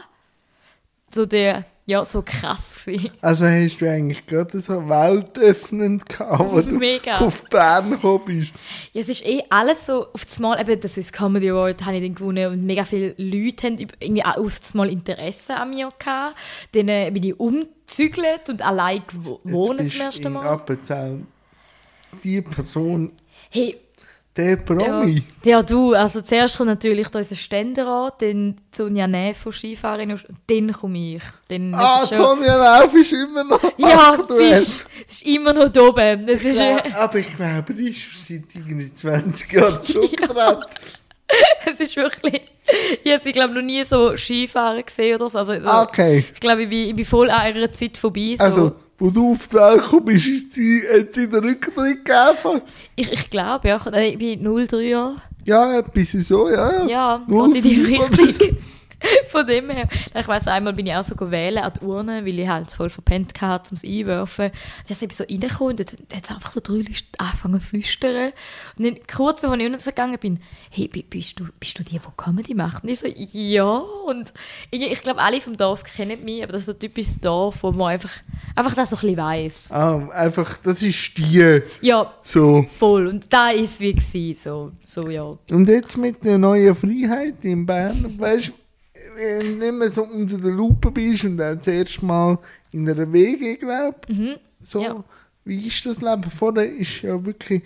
So der, ja, so krass gewesen.
Also hast du eigentlich gerade so weltöffnend gehabt, wo du
Mega.
auf Bern gekommen bist.
Ja, es ist eh alles so auf das Mal, eben das Swiss Comedy Award habe ich dann gewonnen und mega viele Leute haben irgendwie auch auf das Mal Interesse an mir gehabt. Dann äh, bin ich umgezügelt und allein gewo-
Jetzt
wohnen
bist
zum ersten
in
Mal.
Appenzell die Person,
Hey,
der
ja,
Promi.
ja, du, also zuerst kommt natürlich da unser Ständerat, dann Sonja Neff von Skifahren und dann komme ich. Dann
Ah,
schon-
Sonja Lauf ist immer noch
Ja, sie
aktuell.
ist, sie ist immer noch da oben. Das ist,
Ja,
äh,
aber ich glaube, die ist seit irgendwie 20 Jahren zugetreten.
es ist wirklich... Ich habe sie, glaube noch nie so Skifahren gesehen oder so. Also, so-
Okay.
Ich glaube, ich bin, ich bin voll an ihrer Zeit vorbei. So.
Also, wo du auf die Welt gekommen bist, ist sie, hat sie den Rücktritt gegeben.
ich, ich glaube, ja. Ich bin 03 Jahre.
Ja, etwas so, ja.
Ja,
Null
geht in die Richtung. Von dem her, ich weiss, einmal bin ich auch so wählen an die Urne, weil ich halt voll verpennt hatte, um es einwerfen. Und dann bin ich so reingekommen und dann hat es einfach so drei Leute angefangen zu flüstern. Und dann kurz bevor ich unten gegangen bin, hey, bist du, bist du die, die Comedy macht? Und ich so, ja. Und ich, ich glaube, alle vom Dorf kennen mich, aber das ist so ein typisches Dorf, wo man einfach, einfach das so ein bisschen weiss.
Ah, einfach, das ist die.
Ja,
So.
voll. Und da ist es wie gewesen, so, so ja.
Und jetzt mit der neuen Freiheit in Bern, weißt du, wenn du nicht mehr so unter der Lupe bist und dann das erste Mal in einer WG, glaube
Mhm.
so,
Ja.
wie ist das Leben? Vorher ist ja wirklich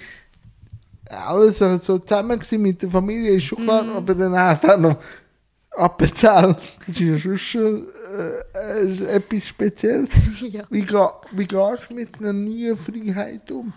alles so zusammen mit der Familie, ist schon klar,
Mhm.
aber dann auch noch Appenzell, das ist ja schon, schon äh, äh, etwas Spezielles.
ja.
Wie, wie gehst du mit einer neuen Freiheit um?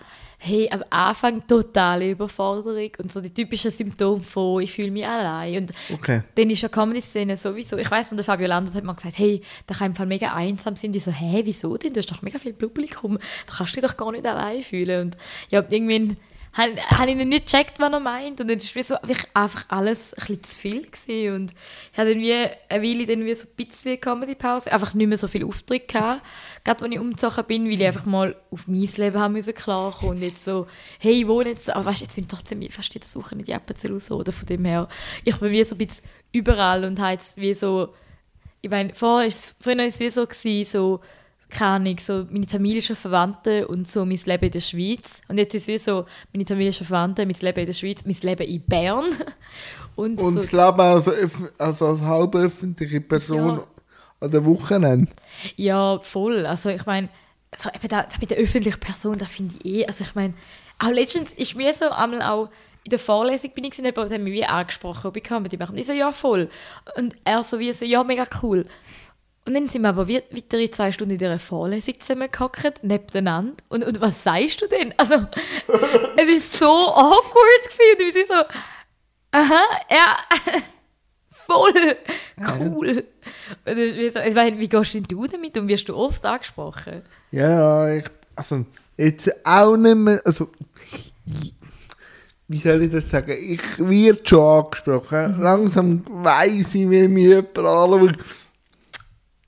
Hey, am Anfang totale Überforderung und so die typischen Symptome von ich fühle mich allein und
Okay.
dann ist ja Comedy-Szene sowieso, ich weiss, und der Fabio Landert hat mal gesagt, hey, da kann im Fall mega einsam sein. Die so, hä, wieso denn? Du hast doch mega viel Publikum, da kannst du dich doch gar nicht allein fühlen. Und ja, irgendwann habe hab ich dann nicht gecheckt, was er meint. Und dann war wie so einfach alles ein bisschen zu viel gewesen. und ich hatte dann wie eine Weile dann wie so ein bisschen Comedy-Pause, einfach nicht mehr so viel Auftritt gehabt, gerade als ich umgezogen bin, weil ich einfach mal auf mein Leben haben müssen klarkommen und jetzt so, hey, ich wohne jetzt, aber weißt, du, jetzt bin ich trotzdem fast jede Woche in die Appenzell raus, oder? Von dem her, ich bin wie so ein bisschen überall und habe jetzt wie so, ich meine, vorher ist, früher war es wie so, gewesen, so, keine Ahnung, so meine tamilischen Verwandte und so mein Leben in der Schweiz. Und jetzt ist es wie so, meine tamilischen Verwandte, mein Leben in der Schweiz, mein Leben in Bern. Und,
Und
so,
das Leben also, öff- also als halb öffentliche Person
Ja.
an der Wochenende.
Ja, voll. Also ich meine, so, eben da, da bei der öffentlichen Person, da finde ich eh, also ich meine, auch letztens ist mir so einmal auch in der Vorlesung bin ich gewesen, jemand hat mich wie angesprochen, ob ich Comedy mache. Und ich so, ja, voll. Und er so wie so, ja, mega cool. Und dann sind wir aber weitere zwei Stunden in dieser Vorlesung zusammengehockt, nebeneinander. Und, und was sagst du denn? Also, es war so awkward gewesen. Und ich war so, aha, ja, voll cool. Und so, ich meine, wie gehst denn du damit und wirst du oft angesprochen?
Ja, ich, also jetzt auch nicht mehr, also wie soll ich das sagen, ich werde schon angesprochen. Langsam weiss ich, wie mich jemand anschaut.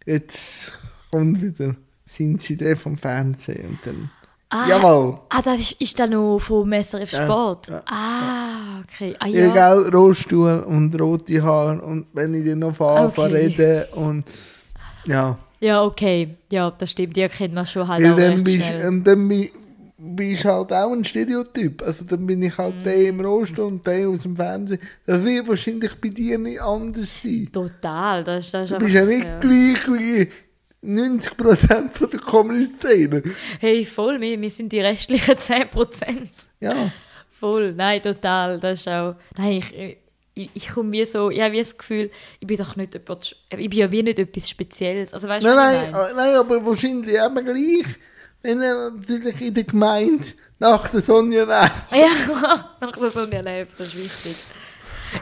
Jetzt kommt wieder, sind sie der vom Fernsehen und dann,
Ah,
jawohl.
Ah, das ist, ist dann noch vom
Ja,
Sport?
ja,
ah, okay. Ah,
Ja.
ja.
gell, Rollstuhl und rote Haare und wenn ich dann noch fahre,
Okay.
reden und ja.
Ja, okay. Ja, das stimmt. Die kennt man schon halt
Weil
auch
dann bist,
schnell.
und dann bist du halt auch ein Stereotyp. Also dann bin ich halt der im Rollstuhl und der aus dem Fernsehen. Das wird wahrscheinlich bei dir nicht anders sein.
Total. Das, das ist
Du
einfach,
bist ja nicht gleich wie 90% von der Comedy-Szene.
Hey, voll. Wir, wir sind die restlichen 10%.
Ja.
Voll. Nein, total. Das ist auch... Nein, ich... Ich, ich komme wie so, ich habe wie das Gefühl, ich bin doch nicht etwas, ich bin ja wie nicht etwas Spezielles. Also weißt du,
Nein, nein, äh, nein, aber wahrscheinlich immer gleich. Wenn er natürlich in der Gemeinde nach der Sonja Neff.
Ja, nach der Sonja Leib, das ist wichtig.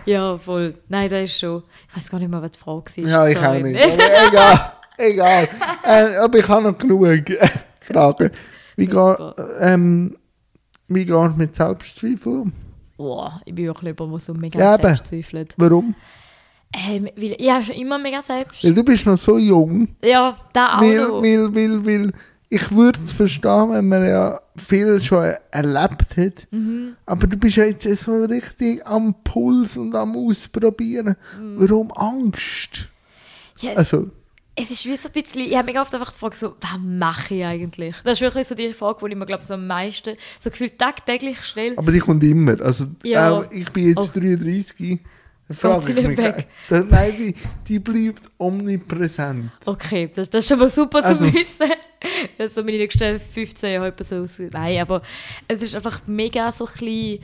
Ja, voll. Nein, das ist schon. Ich weiß gar nicht mehr, was die Frage war.
Ja, ich auch
Sorry.
nicht. Aber egal. egal. Äh, aber ich habe noch genug äh, Fragen. Wie geht ähm, wie gehst du mit Selbstzweifel um?
Boah, ich bin wirklich jemand, der so mega
Ja,
selbstzweifelt.
Warum?
Ähm, weil ich habe schon immer mega selbst.
Weil du bist noch so jung.
Ja, da auch
Weil,
noch.
weil, weil, weil ich würde es verstehen, wenn man ja viel schon erlebt hat.
Mhm.
Aber du bist ja jetzt so richtig am Puls und am Ausprobieren.
Mhm.
Warum Angst?
Ja, es,
Also,
es ist wie so ein bisschen, ich habe mich oft einfach gefragt, so, was mache ich eigentlich? Das ist wirklich so die Frage, die ich mir, glaube so am meisten, so gefühlt tagtäglich stelle.
aber die kommt immer. Also,
Ja.
auch ich bin jetzt
Oh.
33. Frage ich mich,
weg?
da, nein, die, die bleibt omnipräsent.
Okay, das, das ist schon mal super
Also-
zu wissen. Also meine nächsten 15 Jahre so aussehen. Nein, aber es ist einfach mega so ein bisschen,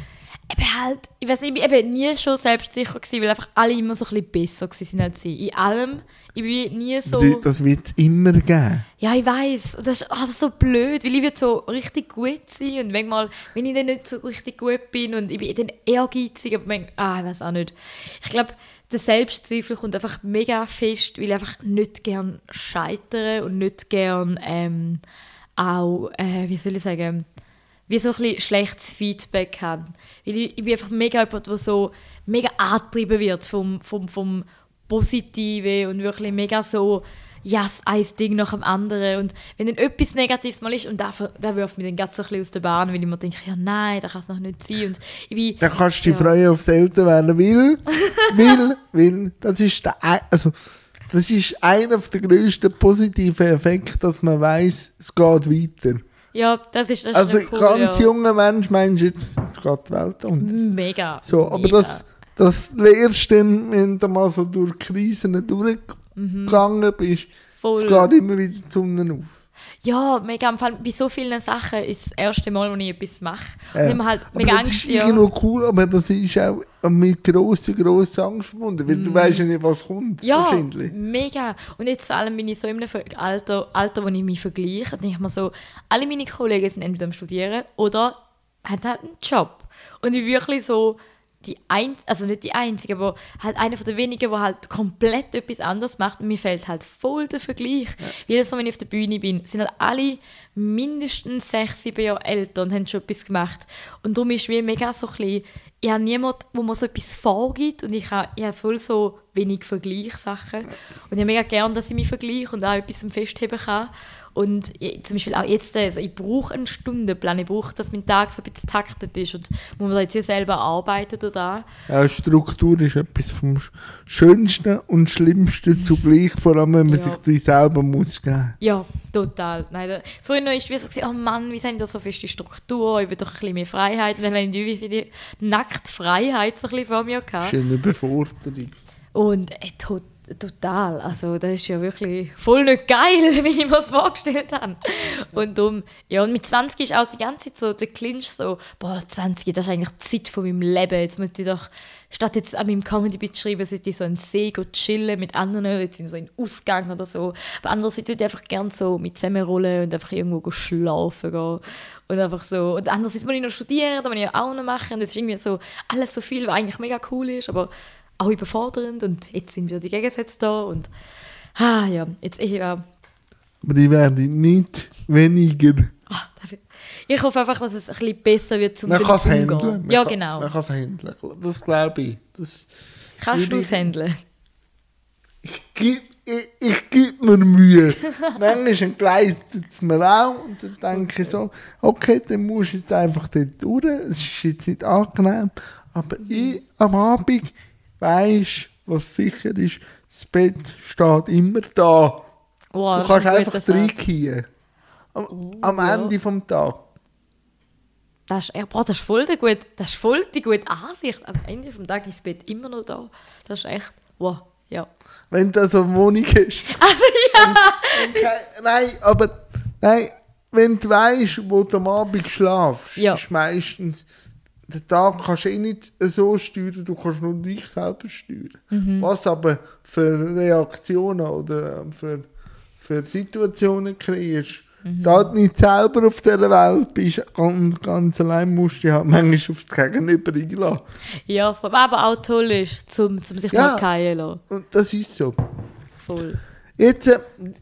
eben halt, ich weiß nicht, ich bin eben nie schon selbstsicher gewesen, weil einfach alle immer so ein bisschen besser gewesen als ich. In allem, ich bin nie so...
Das wird es immer geben.
Ja, ich weiß. Das ist, ah, das ist so blöd, weil ich will so richtig gut sein und manchmal, wenn ich dann nicht so richtig gut bin und ich bin dann ehrgeizig, aber manchmal, ah, ich weiß auch nicht. Ich glaube, der Selbstzweifel kommt einfach mega fest, weil ich einfach nicht gern scheitere und nicht gern ähm, auch, äh, wie soll ich sagen, wie so ein bisschen schlechtes Feedback haben. Weil ich, ich bin einfach mega jemand, der so mega angetrieben wird vom, vom, vom Positive und wirklich mega so, ja, yes, ein Ding nach dem anderen. Und wenn dann etwas Negatives mal ist, und da, da wirft mich dann ganz so ein bisschen aus der Bahn, weil ich mir denke, ja nein, das kann es noch nicht sein. Und ich bin,
Dann kannst du dich
Ja.
freuen auf selten werden, weil, weil, weil, das ist der, also, das ist einer der grössten positiven Effekte, dass man weiß, es geht weiter.
Ja, das ist, das ist
Also,
noch cool,
ganz
ja.
junger Mensch meinst du jetzt, es geht die Welt unter.
Mega.
So, aber
mega.
das, das lernst du dann, wenn du mal so durch Krisen durchgegangen bist.
Mhm. Voll.
Es geht immer wieder die Sonne auf.
Ja, mega. Im Fall, bei so vielen Sachen ist das erste Mal, wo ich etwas mache.
Ja.
immer halt
Aber
mega
das
Angst,
ist
ja.
irgendwo cool, aber das ist auch mit grosser, grosser Angst verbunden, weil du weißt ja nicht, was kommt,
Mm. Ja,
wahrscheinlich.
mega. Und jetzt vor allem bin ich so in einem Alter, Alter, wo ich mich vergleiche. Denke ich mir so, alle meine Kollegen sind entweder am Studieren oder haben halt einen Job. Und ich bin wirklich so die ein, also nicht die einzige, aber halt einer von den wenigen, der halt komplett etwas anderes macht. Und mir fällt halt voll der Vergleich. Jedes Mal, wenn ich auf der Bühne bin, sind halt alle mindestens sechs, sieben Jahre älter und haben schon etwas gemacht. Und darum ist wie mega so ein bisschen, ich habe niemanden, wo mir so etwas vorgibt und ich habe, ich habe voll so wenig Vergleichssachen. Und ich habe mega gern, dass ich mich vergleiche und auch etwas festheben kann. Und ich, zum Beispiel auch jetzt, also ich brauche einen Stundenplan, ich brauche, dass mein Tag so ein bisschen taktet ist und wo man jetzt hier selber arbeitet oder
Ja, Struktur ist etwas vom Sch- Schönsten und Schlimmsten zugleich, vor allem wenn man
Ja.
sich die selber muss geben.
Ja, total. Nein, da, früher war es wie so, oh Mann, wie sind da so feste Struktur, ich will doch ein bisschen mehr Freiheit. Und dann habe ich die, die nackte Freiheit so ein bisschen vor mir gehabt.
Schöne Beforderung.
Und äh, to total, also das ist ja wirklich voll nicht geil, wie ich mir das vorgestellt habe. Und um, ja, und mit 20 ist auch die ganze Zeit so der Clinch so, boah, 20, das ist eigentlich die Zeit von meinem Leben, jetzt muss ich doch, statt jetzt an meinem Comedy-Bit schreiben, sollte ich so einen See chillen mit anderen, jetzt in so einen Ausgang oder so. Aber andererseits würde ich einfach gerne so mit zusammenrollen und einfach irgendwo schlafen gehen. Und einfach so, und andererseits muss ich noch studieren, da muss ich auch noch machen. Das ist irgendwie so, alles so viel, was eigentlich mega cool ist, aber auch überfordernd und jetzt sind wieder die Gegensätze da und ah ja, jetzt ich ja,
Aber die werden nicht weniger.
ah, darf ich- ich hoffe einfach, dass es ein bisschen besser wird zum
Man kann es handeln. Man
Ja,
kann-
genau.
Man kann es handeln. Das glaube ich. Das,
Kannst du
ich-
es handeln?
ich gebe ich, ich geb mir Mühe. Manchmal entgleistet es mir auch und dann denke ich so, okay, dann musst du jetzt einfach dort durch. Es ist jetzt nicht angenehm, aber ich am Abend weiss, was sicher ist, das Bett steht immer da.
Wow,
du
das
kannst
ist ein
einfach reingehen. Am, am
ja.
Ende vom Tag.
Das ist, ja, boah, das ist voll die gute, das ist voll die gute Ansicht. Am Ende des Tages ist das Bett immer noch da. Das ist echt, wow, ja.
Wenn du so eine Wohnung hast.
Also ja!
Und kein- nein, aber nein, wenn du weißt, wo du am Abend schlafst,
Ja.
ist meistens den Tag kannst du eh nicht so steuern, du kannst nur dich selber steuern.
Mhm.
Was aber für Reaktionen oder ähm, für, für Situationen kreierst,
Mhm.
da du nicht selber auf dieser Welt bist und ganz allein musst du dich halt manchmal aufs Gegenüber einlassen.
Ja, was aber auch toll ist, zum, zum sich
Ja.
mal fallen lassen.
Und das ist so.
Voll.
Jetzt, äh,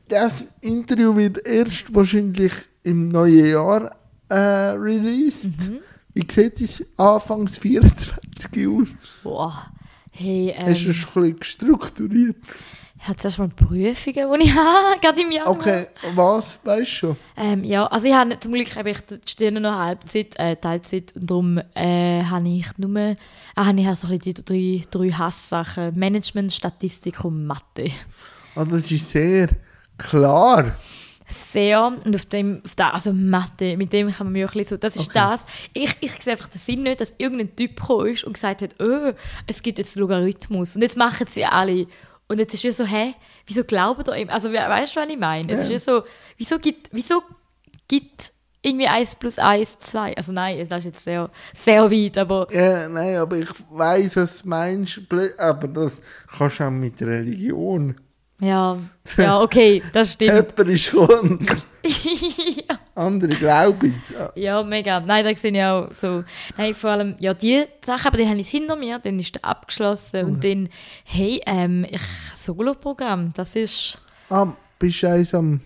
das Interview wird erst wahrscheinlich im neuen Jahr äh, released.
Mhm.
Wie sieht es Anfangs 24 aus?
Boah. Hey,
Hast du
ähm,
es ein bisschen strukturiert?
ich hatte zuerst mal Prüfungen, die ich habe, gerade im Januar.
Okay, was? Weißt du schon?
Ähm, ja, also ich habe zum Glück habe ich studiere noch Halbzeit, äh, Teilzeit und darum äh, habe ich nur, äh, habe ich halt so ein bisschen die drei, drei Hasssachen, Management, Statistik und Mathe.
Ah, das ist sehr klar.
Sehr, und auf dem, auf da, also Mathe, mit dem kann man mir auch ein bisschen so, das ist
Okay.
das, ich, ich sehe einfach den Sinn nicht, dass irgendein Typ gekommen ist und gesagt hat, oh, es gibt jetzt Logarithmus und jetzt machen sie alle. Und jetzt ist wie so, hä, wieso glauben da ihm, also we- weißt du, was ich meine? Es ist
Ja.
wie so, wieso gibt, wieso gibt irgendwie 1 plus 1 2? Also nein, das ist jetzt sehr, sehr weit, aber
Ja, nein, aber ich weiß, was du meinst, aber das kannst du auch mit Religion.
Ja, ja, okay, das stimmt.
Jemand ist gekommen,
ja.
andere glauben es. Ja.
Ja, mega. Nein, da sehe ich auch so. Nein, vor allem, ja, die Sache, aber den habe ich hinter mir, dann ist der abgeschlossen. Und dann, hey, ähm, ich, Solo-Programm, das ist,
Ah, bist du eins am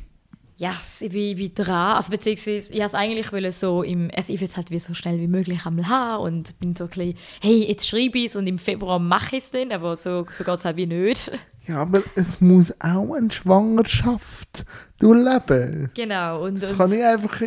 yes, ich bin, ich bin dran. Also beziehungsweise, ich wollte es eigentlich so im, also ich will es halt wie so schnell wie möglich einmal haben und bin so ein bisschen, hey, jetzt schreibe ich es und im Februar mache ich es dann, aber so, so geht es halt wie nicht.
Ja, aber es muss auch eine Schwangerschaft durchleben.
Genau. Und,
Das
und,
kann nicht einfach,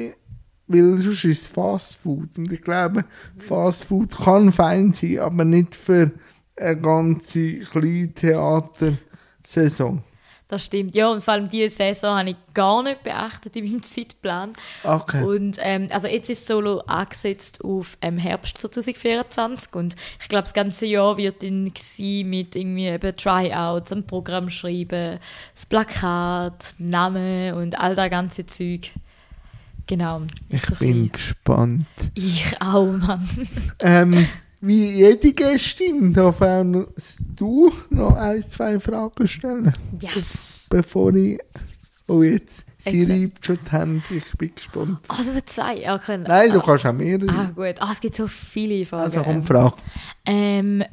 weil sonst ist es Fast Food. Und ich glaube, Fast Food kann fein sein, aber nicht für eine ganze Kleintheater-Saison.
Das stimmt. Ja, und vor allem diese Saison habe ich gar nicht beachtet in meinem Zeitplan.
Okay.
Und ähm, also jetzt ist Solo angesetzt auf ähm, Herbst 2024 und ich glaube, das ganze Jahr wird dann mit irgendwie eben Tryouts, ein Programm schreiben, das Plakat, Name und all das ganze Zeug. Genau.
Ich bin gespannt.
Ich auch, Mann.
Ähm, wie jede Gästin darf auch du noch ein, zwei Fragen stellen,
Yes.
bevor ich. Oh, jetzt. Sie
Exakt.
reibt schon die Hände. Ich bin gespannt.
Ah, du willst zwei? Ja, können.
Nein, du
ah,
kannst auch mehrere.
Ah, gut. Ah, es gibt so viele Fragen.
also komm, frag.
Ähm,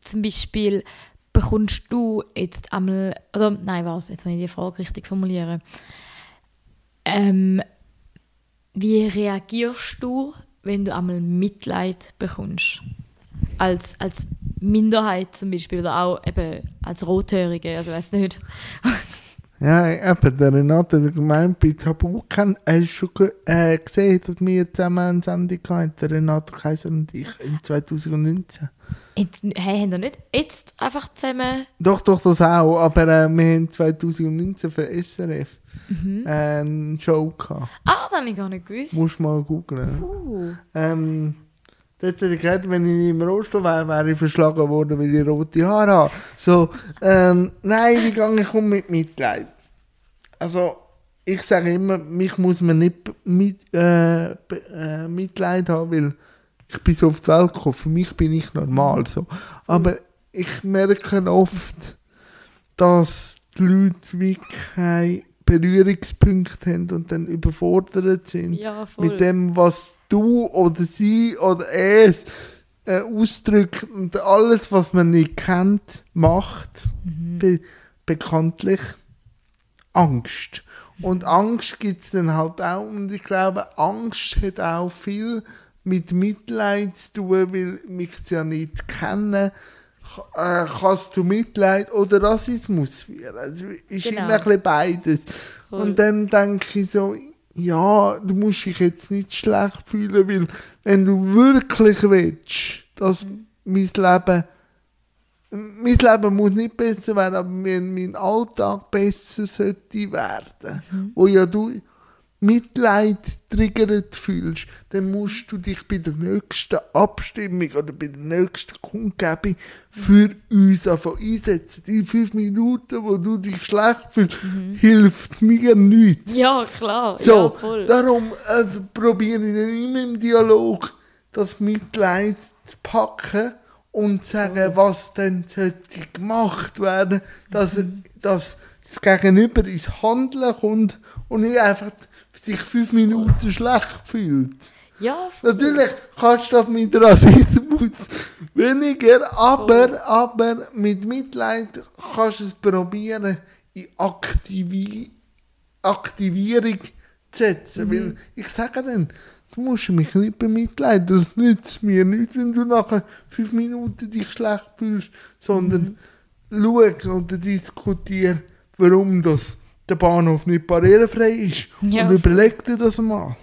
zum Beispiel bekommst du jetzt einmal, oder nein, was, jetzt muss ich die Frage richtig formulieren. Ähm, wie reagierst du, wenn du einmal Mitleid bekommst? Als, als Minderheit zum Beispiel oder auch eben als Rothörige, also weiß nicht.
Ja, eben, der Renate, der gemeint bei Tabu, kennt, hast du schon äh, gesehen, dass wir zusammen eine Sendung hatten, der Renate Kaiser und ich, in 2019?
Jetzt, hey, haben wir nicht jetzt einfach zusammen...
Doch, doch, das auch, aber äh, wir haben 2019 für SRF
Mhm.
äh, eine Show gehabt.
Ah, das habe ich gar nicht gewusst.
Musst mal googeln.
Uh.
Ähm, dort hat er gesagt, wenn ich im Rollstuhl wäre, wäre ich verschlagen worden, weil ich rote Haare habe. So, ähm, nein, wie gehe ich um mit Mitleid? Also, ich sage immer, mich muss man nicht mit, äh, äh, Mitleid haben, weil ich bin so auf die Welt gekommen. Für mich bin ich normal so. Aber ich merke oft, dass die Leute wirklich Berührungspunkte haben und dann überfordert sind
Ja,
mit dem, was du oder sie oder es äh, ausdrückt und alles, was man nicht kennt, macht, be bekanntlich Angst. Und Angst gibt es dann halt auch und ich glaube, Angst hat auch viel mit Mitleid zu tun, weil mich ja nicht kennen äh, kannst du Mitleid oder Rassismus führen. Also ist
Genau.
immer ein bisschen beides.
Voll.
Und dann denke ich so, ja, du musst dich jetzt nicht schlecht fühlen, weil wenn du wirklich willst, dass mein Leben, mein Leben muss nicht besser werden, aber wenn mein Alltag besser sollte werden, wo ja du Mitleid triggert fühlst, dann musst du dich bei der nächsten Abstimmung oder bei der nächsten Kundgebung für uns einfach einsetzen. Die fünf Minuten, wo du dich schlecht fühlst, hilft mir nichts.
Ja, klar.
So,
ja,
darum also, probiere ich dann immer im Dialog das Mitleid zu packen und zu sagen, was denn sollte gemacht werden, dass, er, dass das Gegenüber ins Handeln kommt und nicht einfach sich fünf Minuten schlecht fühlt.
Ja, voll.
Natürlich kannst du das mit Rassismus weniger, aber, aber mit Mitleid kannst du es probieren, in Aktivi Aktivierung zu setzen. Weil ich sage dann, du musst mich nicht bemitleiden, das nützt mir nichts, wenn du nachher fünf Minuten dich schlecht fühlst, sondern schau oder diskutiere, warum das der Bahnhof nicht barrierefrei ist.
Ja.
Und überleg dir das mal.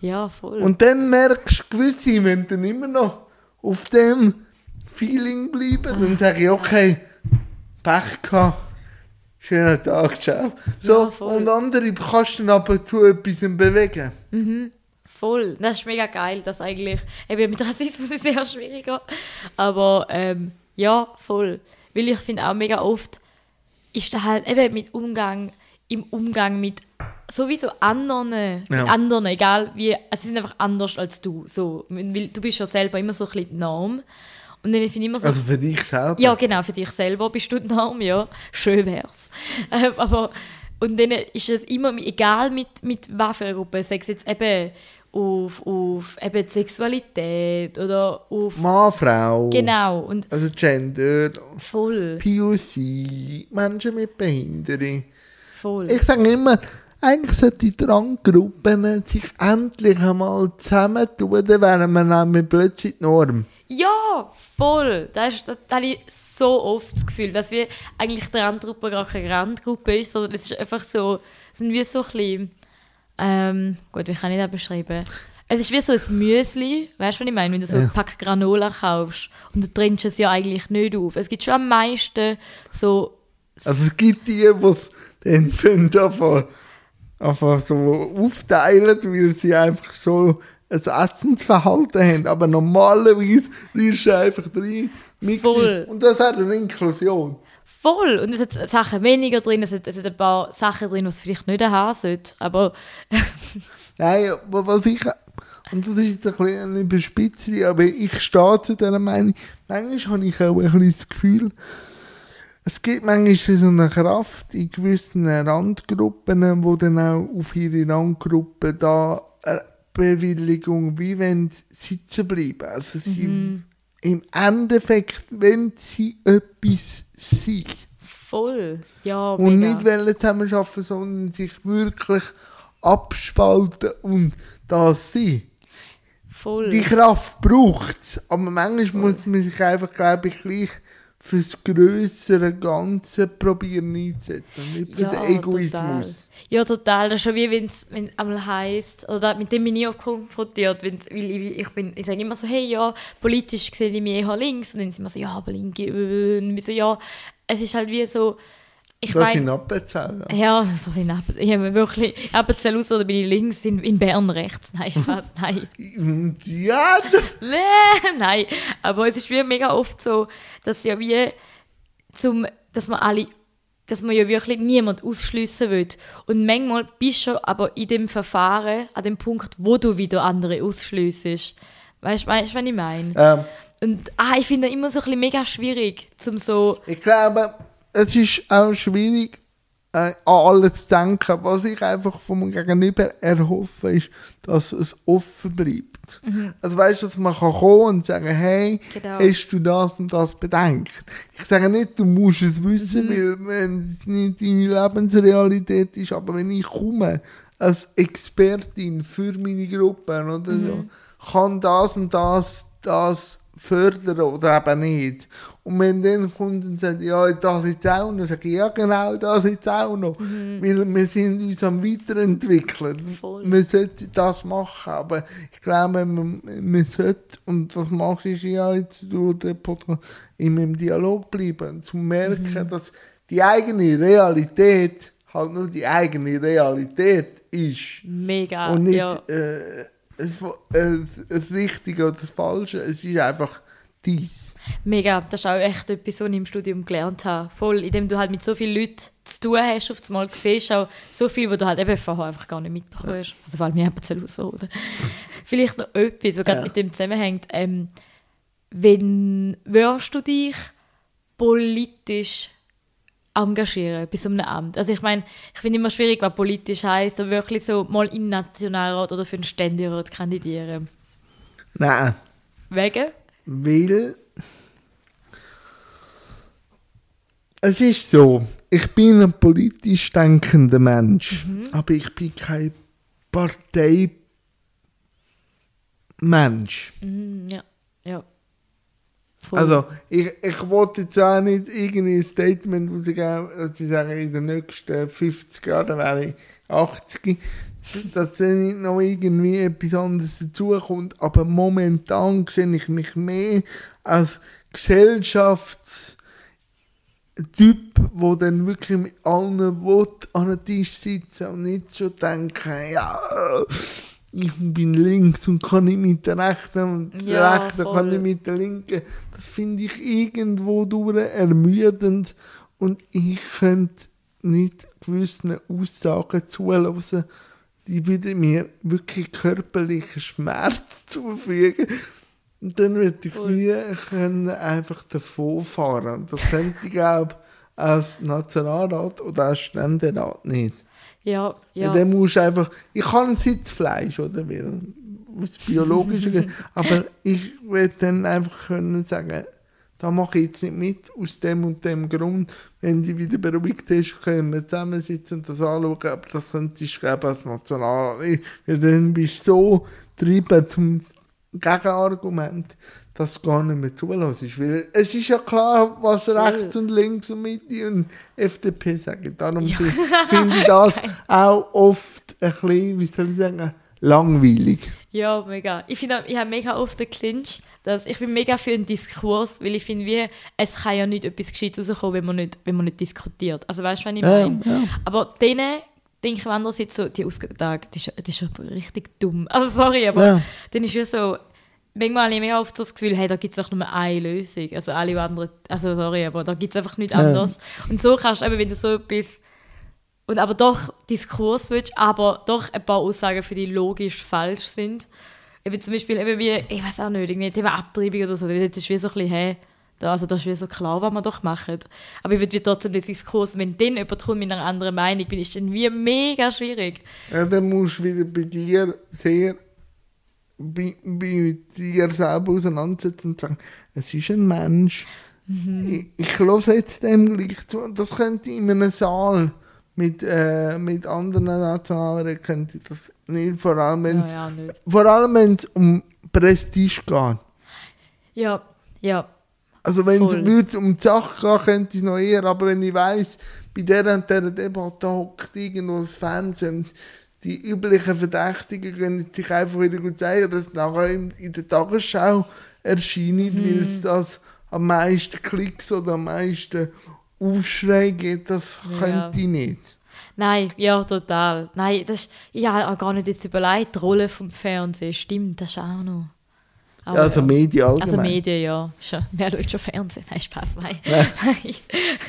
Ja, voll.
Und dann merkst du gewisse, wenn dann immer noch auf dem Feeling bleiben, dann sage ich, okay, Pech gehabt, schönen Tag, ciao. So,
Ja,
und andere kannst du dann aber zu etwas bewegen.
Mhm. Voll. Das ist mega geil, dass eigentlich, eben mit Rassismus ist es sehr schwieriger, aber ähm, ja, voll. Weil ich finde auch mega oft, ist da halt eben mit Umgang, im Umgang mit sowieso anderen,
Ja.
mit anderen, egal wie, also sie sind einfach anders als du, so, weil du bist ja selber immer so ein bisschen die Norm und dann finde ich immer so,
Also für dich selber.
ja, genau, für dich selber bist du die Norm, ja. Schön wär's. Ähm, aber, und dann ist es immer, egal mit, mit einer Gruppe, sei es jetzt eben auf, auf eben Sexualität oder auf...
Mann, Frau.
Genau, und
Also Gender,
voll,
POC, Menschen mit Behinderung.
Voll.
Ich sage immer, eigentlich sollten die Randgruppen sich endlich einmal zusammentun, dann wären wir nämlich plötzlich die Norm.
Ja, voll. Das, ist, das, das habe ich so oft das Gefühl, dass wir eigentlich die Randgruppe gar keine Randgruppe ist, sondern es ist einfach so, sind wir so klein. Ähm, gut, wie kann ich das beschreiben? Es ist wie so ein Müsli, weißt du, was ich meine? Wenn du so
Ja.
ein Pack Granola kaufst und du trinkst es ja eigentlich nicht auf. Es gibt schon am meisten so
Also es gibt die, die dann finden, einfach, einfach so aufteilen, weil sie einfach so ein Essensverhalten haben. Aber normalerweise rührst du einfach rein,
Voll.
und das hat eine Inklusion.
voll. Und es hat Sachen weniger drin, es hat, es hat ein paar Sachen drin, die es vielleicht nicht haben sollte. Aber
Nein, aber was ich, und das ist jetzt ein bisschen eine aber ich stehe zu dieser Meinung, manchmal habe ich auch ein bisschen das Gefühl, es gibt manchmal so eine Kraft in gewissen Randgruppen, wo dann auch auf ihre Randgruppe da eine Bewilligung, wie wenn sie sitzen bleiben. Also sie, im Endeffekt, wenn sie etwas sind
voll. Ja,
und
mega.
nicht wollen zusammenarbeiten, sondern sich wirklich abspalten und das sein.
voll.
Die Kraft braucht es, aber manchmal muss man sich einfach, glaube ich, gleich fürs größere Ganze probieren einzusetzen und nicht für
Ja,
den Egoismus.
Total. Ja, total. Das ist schon wie wenn es einmal heisst, oder mit dem bin ich auch konfrontiert, wenn's, weil ich, ich, bin, ich sage immer so, hey, ja, politisch sehe ich mich eher links, und dann sind wir so, ja, aber linke, äh, und ich so, ja, es ist halt wie so, ich
Das sind
meine,
Appenzellen.
ja, so in Appen- ich habe wirklich, Appenzell aus oder bin ich links, in, in Bern rechts, nein, was, nein.
Ja,
Nee, nein, aber es ist wie mega oft so, dass ja wie zum, dass man alle, dass man ja wirklich niemand ausschliessen will. Und manchmal bist du aber in dem Verfahren an dem Punkt, wo du wieder andere ausschliessest. Weißt du, weißt, was ich meine?
ähm,
Und ah, ich finde immer so ein bisschen mega schwierig, zum so,
ich glaube, es ist auch schwierig, äh, an alles zu denken. Was ich einfach vom Gegenüber erhoffe, ist, dass es offen bleibt. Also weißt du, dass man kann kommen und sagen, hey,
Genau.
hast du das und das bedenkt? Ich sage nicht, du musst es wissen, weil wenn es nicht deine Lebensrealität ist, aber wenn ich komme als Expertin für meine Gruppe oder so, kann das und das, das fördern oder eben nicht. Und wenn dann kommt und sagt, ja, das jetzt auch noch, sage ich, ja genau, das jetzt auch noch. Weil wir sind uns am weiterentwickeln.
Voll.
Wir sollten das machen, aber ich glaube, man, man sollte, und das machst du ja jetzt durch den Podcast, immer im Dialog bleiben, zu merken, dass die eigene Realität halt nur die eigene Realität ist.
mega,
und nicht
ja.
äh, das, das, das Richtige oder das Falsche. Es ist einfach dies.
Mega, das ist auch echt etwas, was ich im Studium gelernt habe. Voll, indem du halt mit so vielen Leuten zu tun hast, auf einmal siehst auch so viel, was du halt eben vorher einfach gar nicht mitbekommen hast. Also vor allem mir eben so, oder? Vielleicht noch etwas, was gerade
Ja.
mit dem zusammenhängt. Ähm, wenn würdest du dich politisch engagieren bei so einem Amt? Also ich meine, ich finde immer schwierig, was politisch heisst, aber wirklich so mal im Nationalrat oder für einen Ständerat kandidieren.
Nein,
Wegen?
weil es ist so, ich bin ein politisch denkender Mensch, aber ich bin kein Parteimensch.
Mm, ja, ja. Voll.
Also, ich, ich wollte jetzt auch nicht irgendein Statement rausgeben, dass ich sage, in den nächsten 50 Jahren wäre ich 80, dass dann nicht noch irgendwie etwas anderes dazukommt. Aber momentan sehe ich mich mehr als Gesellschaftstyp, der dann wirklich mit allen will, an den Tisch sitzen und nicht schon denken, ja, ich bin links und kann nicht mit der Rechten und der
Ja,
Rechten kann
voll.
nicht mit der Linken. Das finde ich irgendwo durch ermüdend und ich könnte nicht gewissen Aussagen zulassen, die würden mir wirklich körperlichen Schmerz zufügen. Und dann würde ich wie können einfach davon fahren. Und Das könnte ich glaube als Nationalrat oder als Ständerat nicht.
Ja,
Ja. Dann musst du einfach, ich kann ein Sitzfleisch, oder? Aus biologischen aber ich will dann einfach können sagen, da mache ich jetzt nicht mit, aus dem und dem Grund. Wenn sie wieder beruhigt ist, können wir zusammensitzen und das anschauen, aber das könntest du als National, weil dann bist du so treiben zum Gegenargument, dass du gar nicht mehr zulässt. Weil es ist ja klar, was rechts und links und Mitte und FDP sagen. Darum
Ja.
finde ich das auch oft ein bisschen, wie soll ich sagen, langweilig.
Ja, mega. Ich finde, ich habe mega oft den Clinch, dass ich bin mega für einen Diskurs, weil ich finde, wie, es kann ja nicht etwas Gescheites rauskommen, wenn man nicht, wenn man nicht diskutiert. Also weißt du, was ich
Ja,
meine?
ja.
Aber denen denke ich andererseits so, die Ausgabe, das ist, das ist richtig dumm. Also sorry, aber
Ja.
dann ist wie so, manchmal habe ich mega oft das Gefühl, hey, da gibt es auch nur eine Lösung. Also alle anderen, also sorry, aber da gibt es einfach nicht
Ja.
anders. Und so kannst du eben, wenn du so etwas und aber doch Diskurs willst, aber doch ein paar Aussagen für die logisch falsch sind. Eben zum Beispiel, eben wie, ich weiß auch nicht, irgendwie Thema Abtreibung oder so, das ist wie so ein bisschen, hey, da, also das ist wie so klar, was wir doch machen. Aber ich würde trotzdem den Diskurs, wenn dann jemand kommt mit einer anderen Meinung, bin ist dann wie mega schwierig.
Ja, dann musst du wieder bei dir sehr bei, bei dir selber auseinandersetzen und sagen, es ist ein Mensch. Ich, ich höre jetzt dem gleich zu. Das könnte in einem Saal mit, äh, mit anderen Nationalräten könnte das nicht, vor allem wenn es
Ja, ja,
um Prestige geht.
Ja, ja.
Also wenn es um die Sache gehen, könnte ich es noch eher, aber wenn ich weiss, bei der und dieser Debatte hockt irgendwo das Fernsehen die üblichen Verdächtigen können sich einfach wieder gut zeigen, dass es nachher in, in der Tagesschau erscheint,
Mhm.
weil es das am meisten Klicks oder am meisten Aufschrei gibt, das
Ja.
könnte ich nicht.
Nein, ja, total. Nein, das ist, ich habe auch gar nicht jetzt überlegt, die Rolle vom Fernsehen, stimmt, das ist auch noch. Aber
Ja, also Medien allgemein.
Also Medien, ja. Wer schaut schon Fernsehen? Nein, Spaß, nein.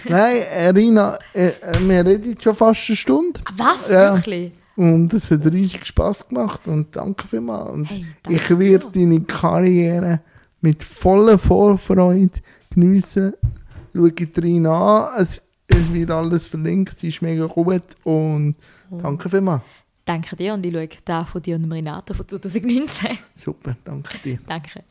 Nein, Rina, äh, äh, wir reden schon fast eine Stunde.
Was?
Ja.
Wirklich?
Und es hat riesig Spass gemacht und danke vielmals. Und
Hey, danke
ich werde deine Karriere mit voller Vorfreude geniessen. Schau rein an. Es, es wird alles verlinkt, es ist mega gut und
Oh.
danke vielmals.
Danke dir und ich schaue da von dir und Renato von 2019.
Super, danke dir.
Danke.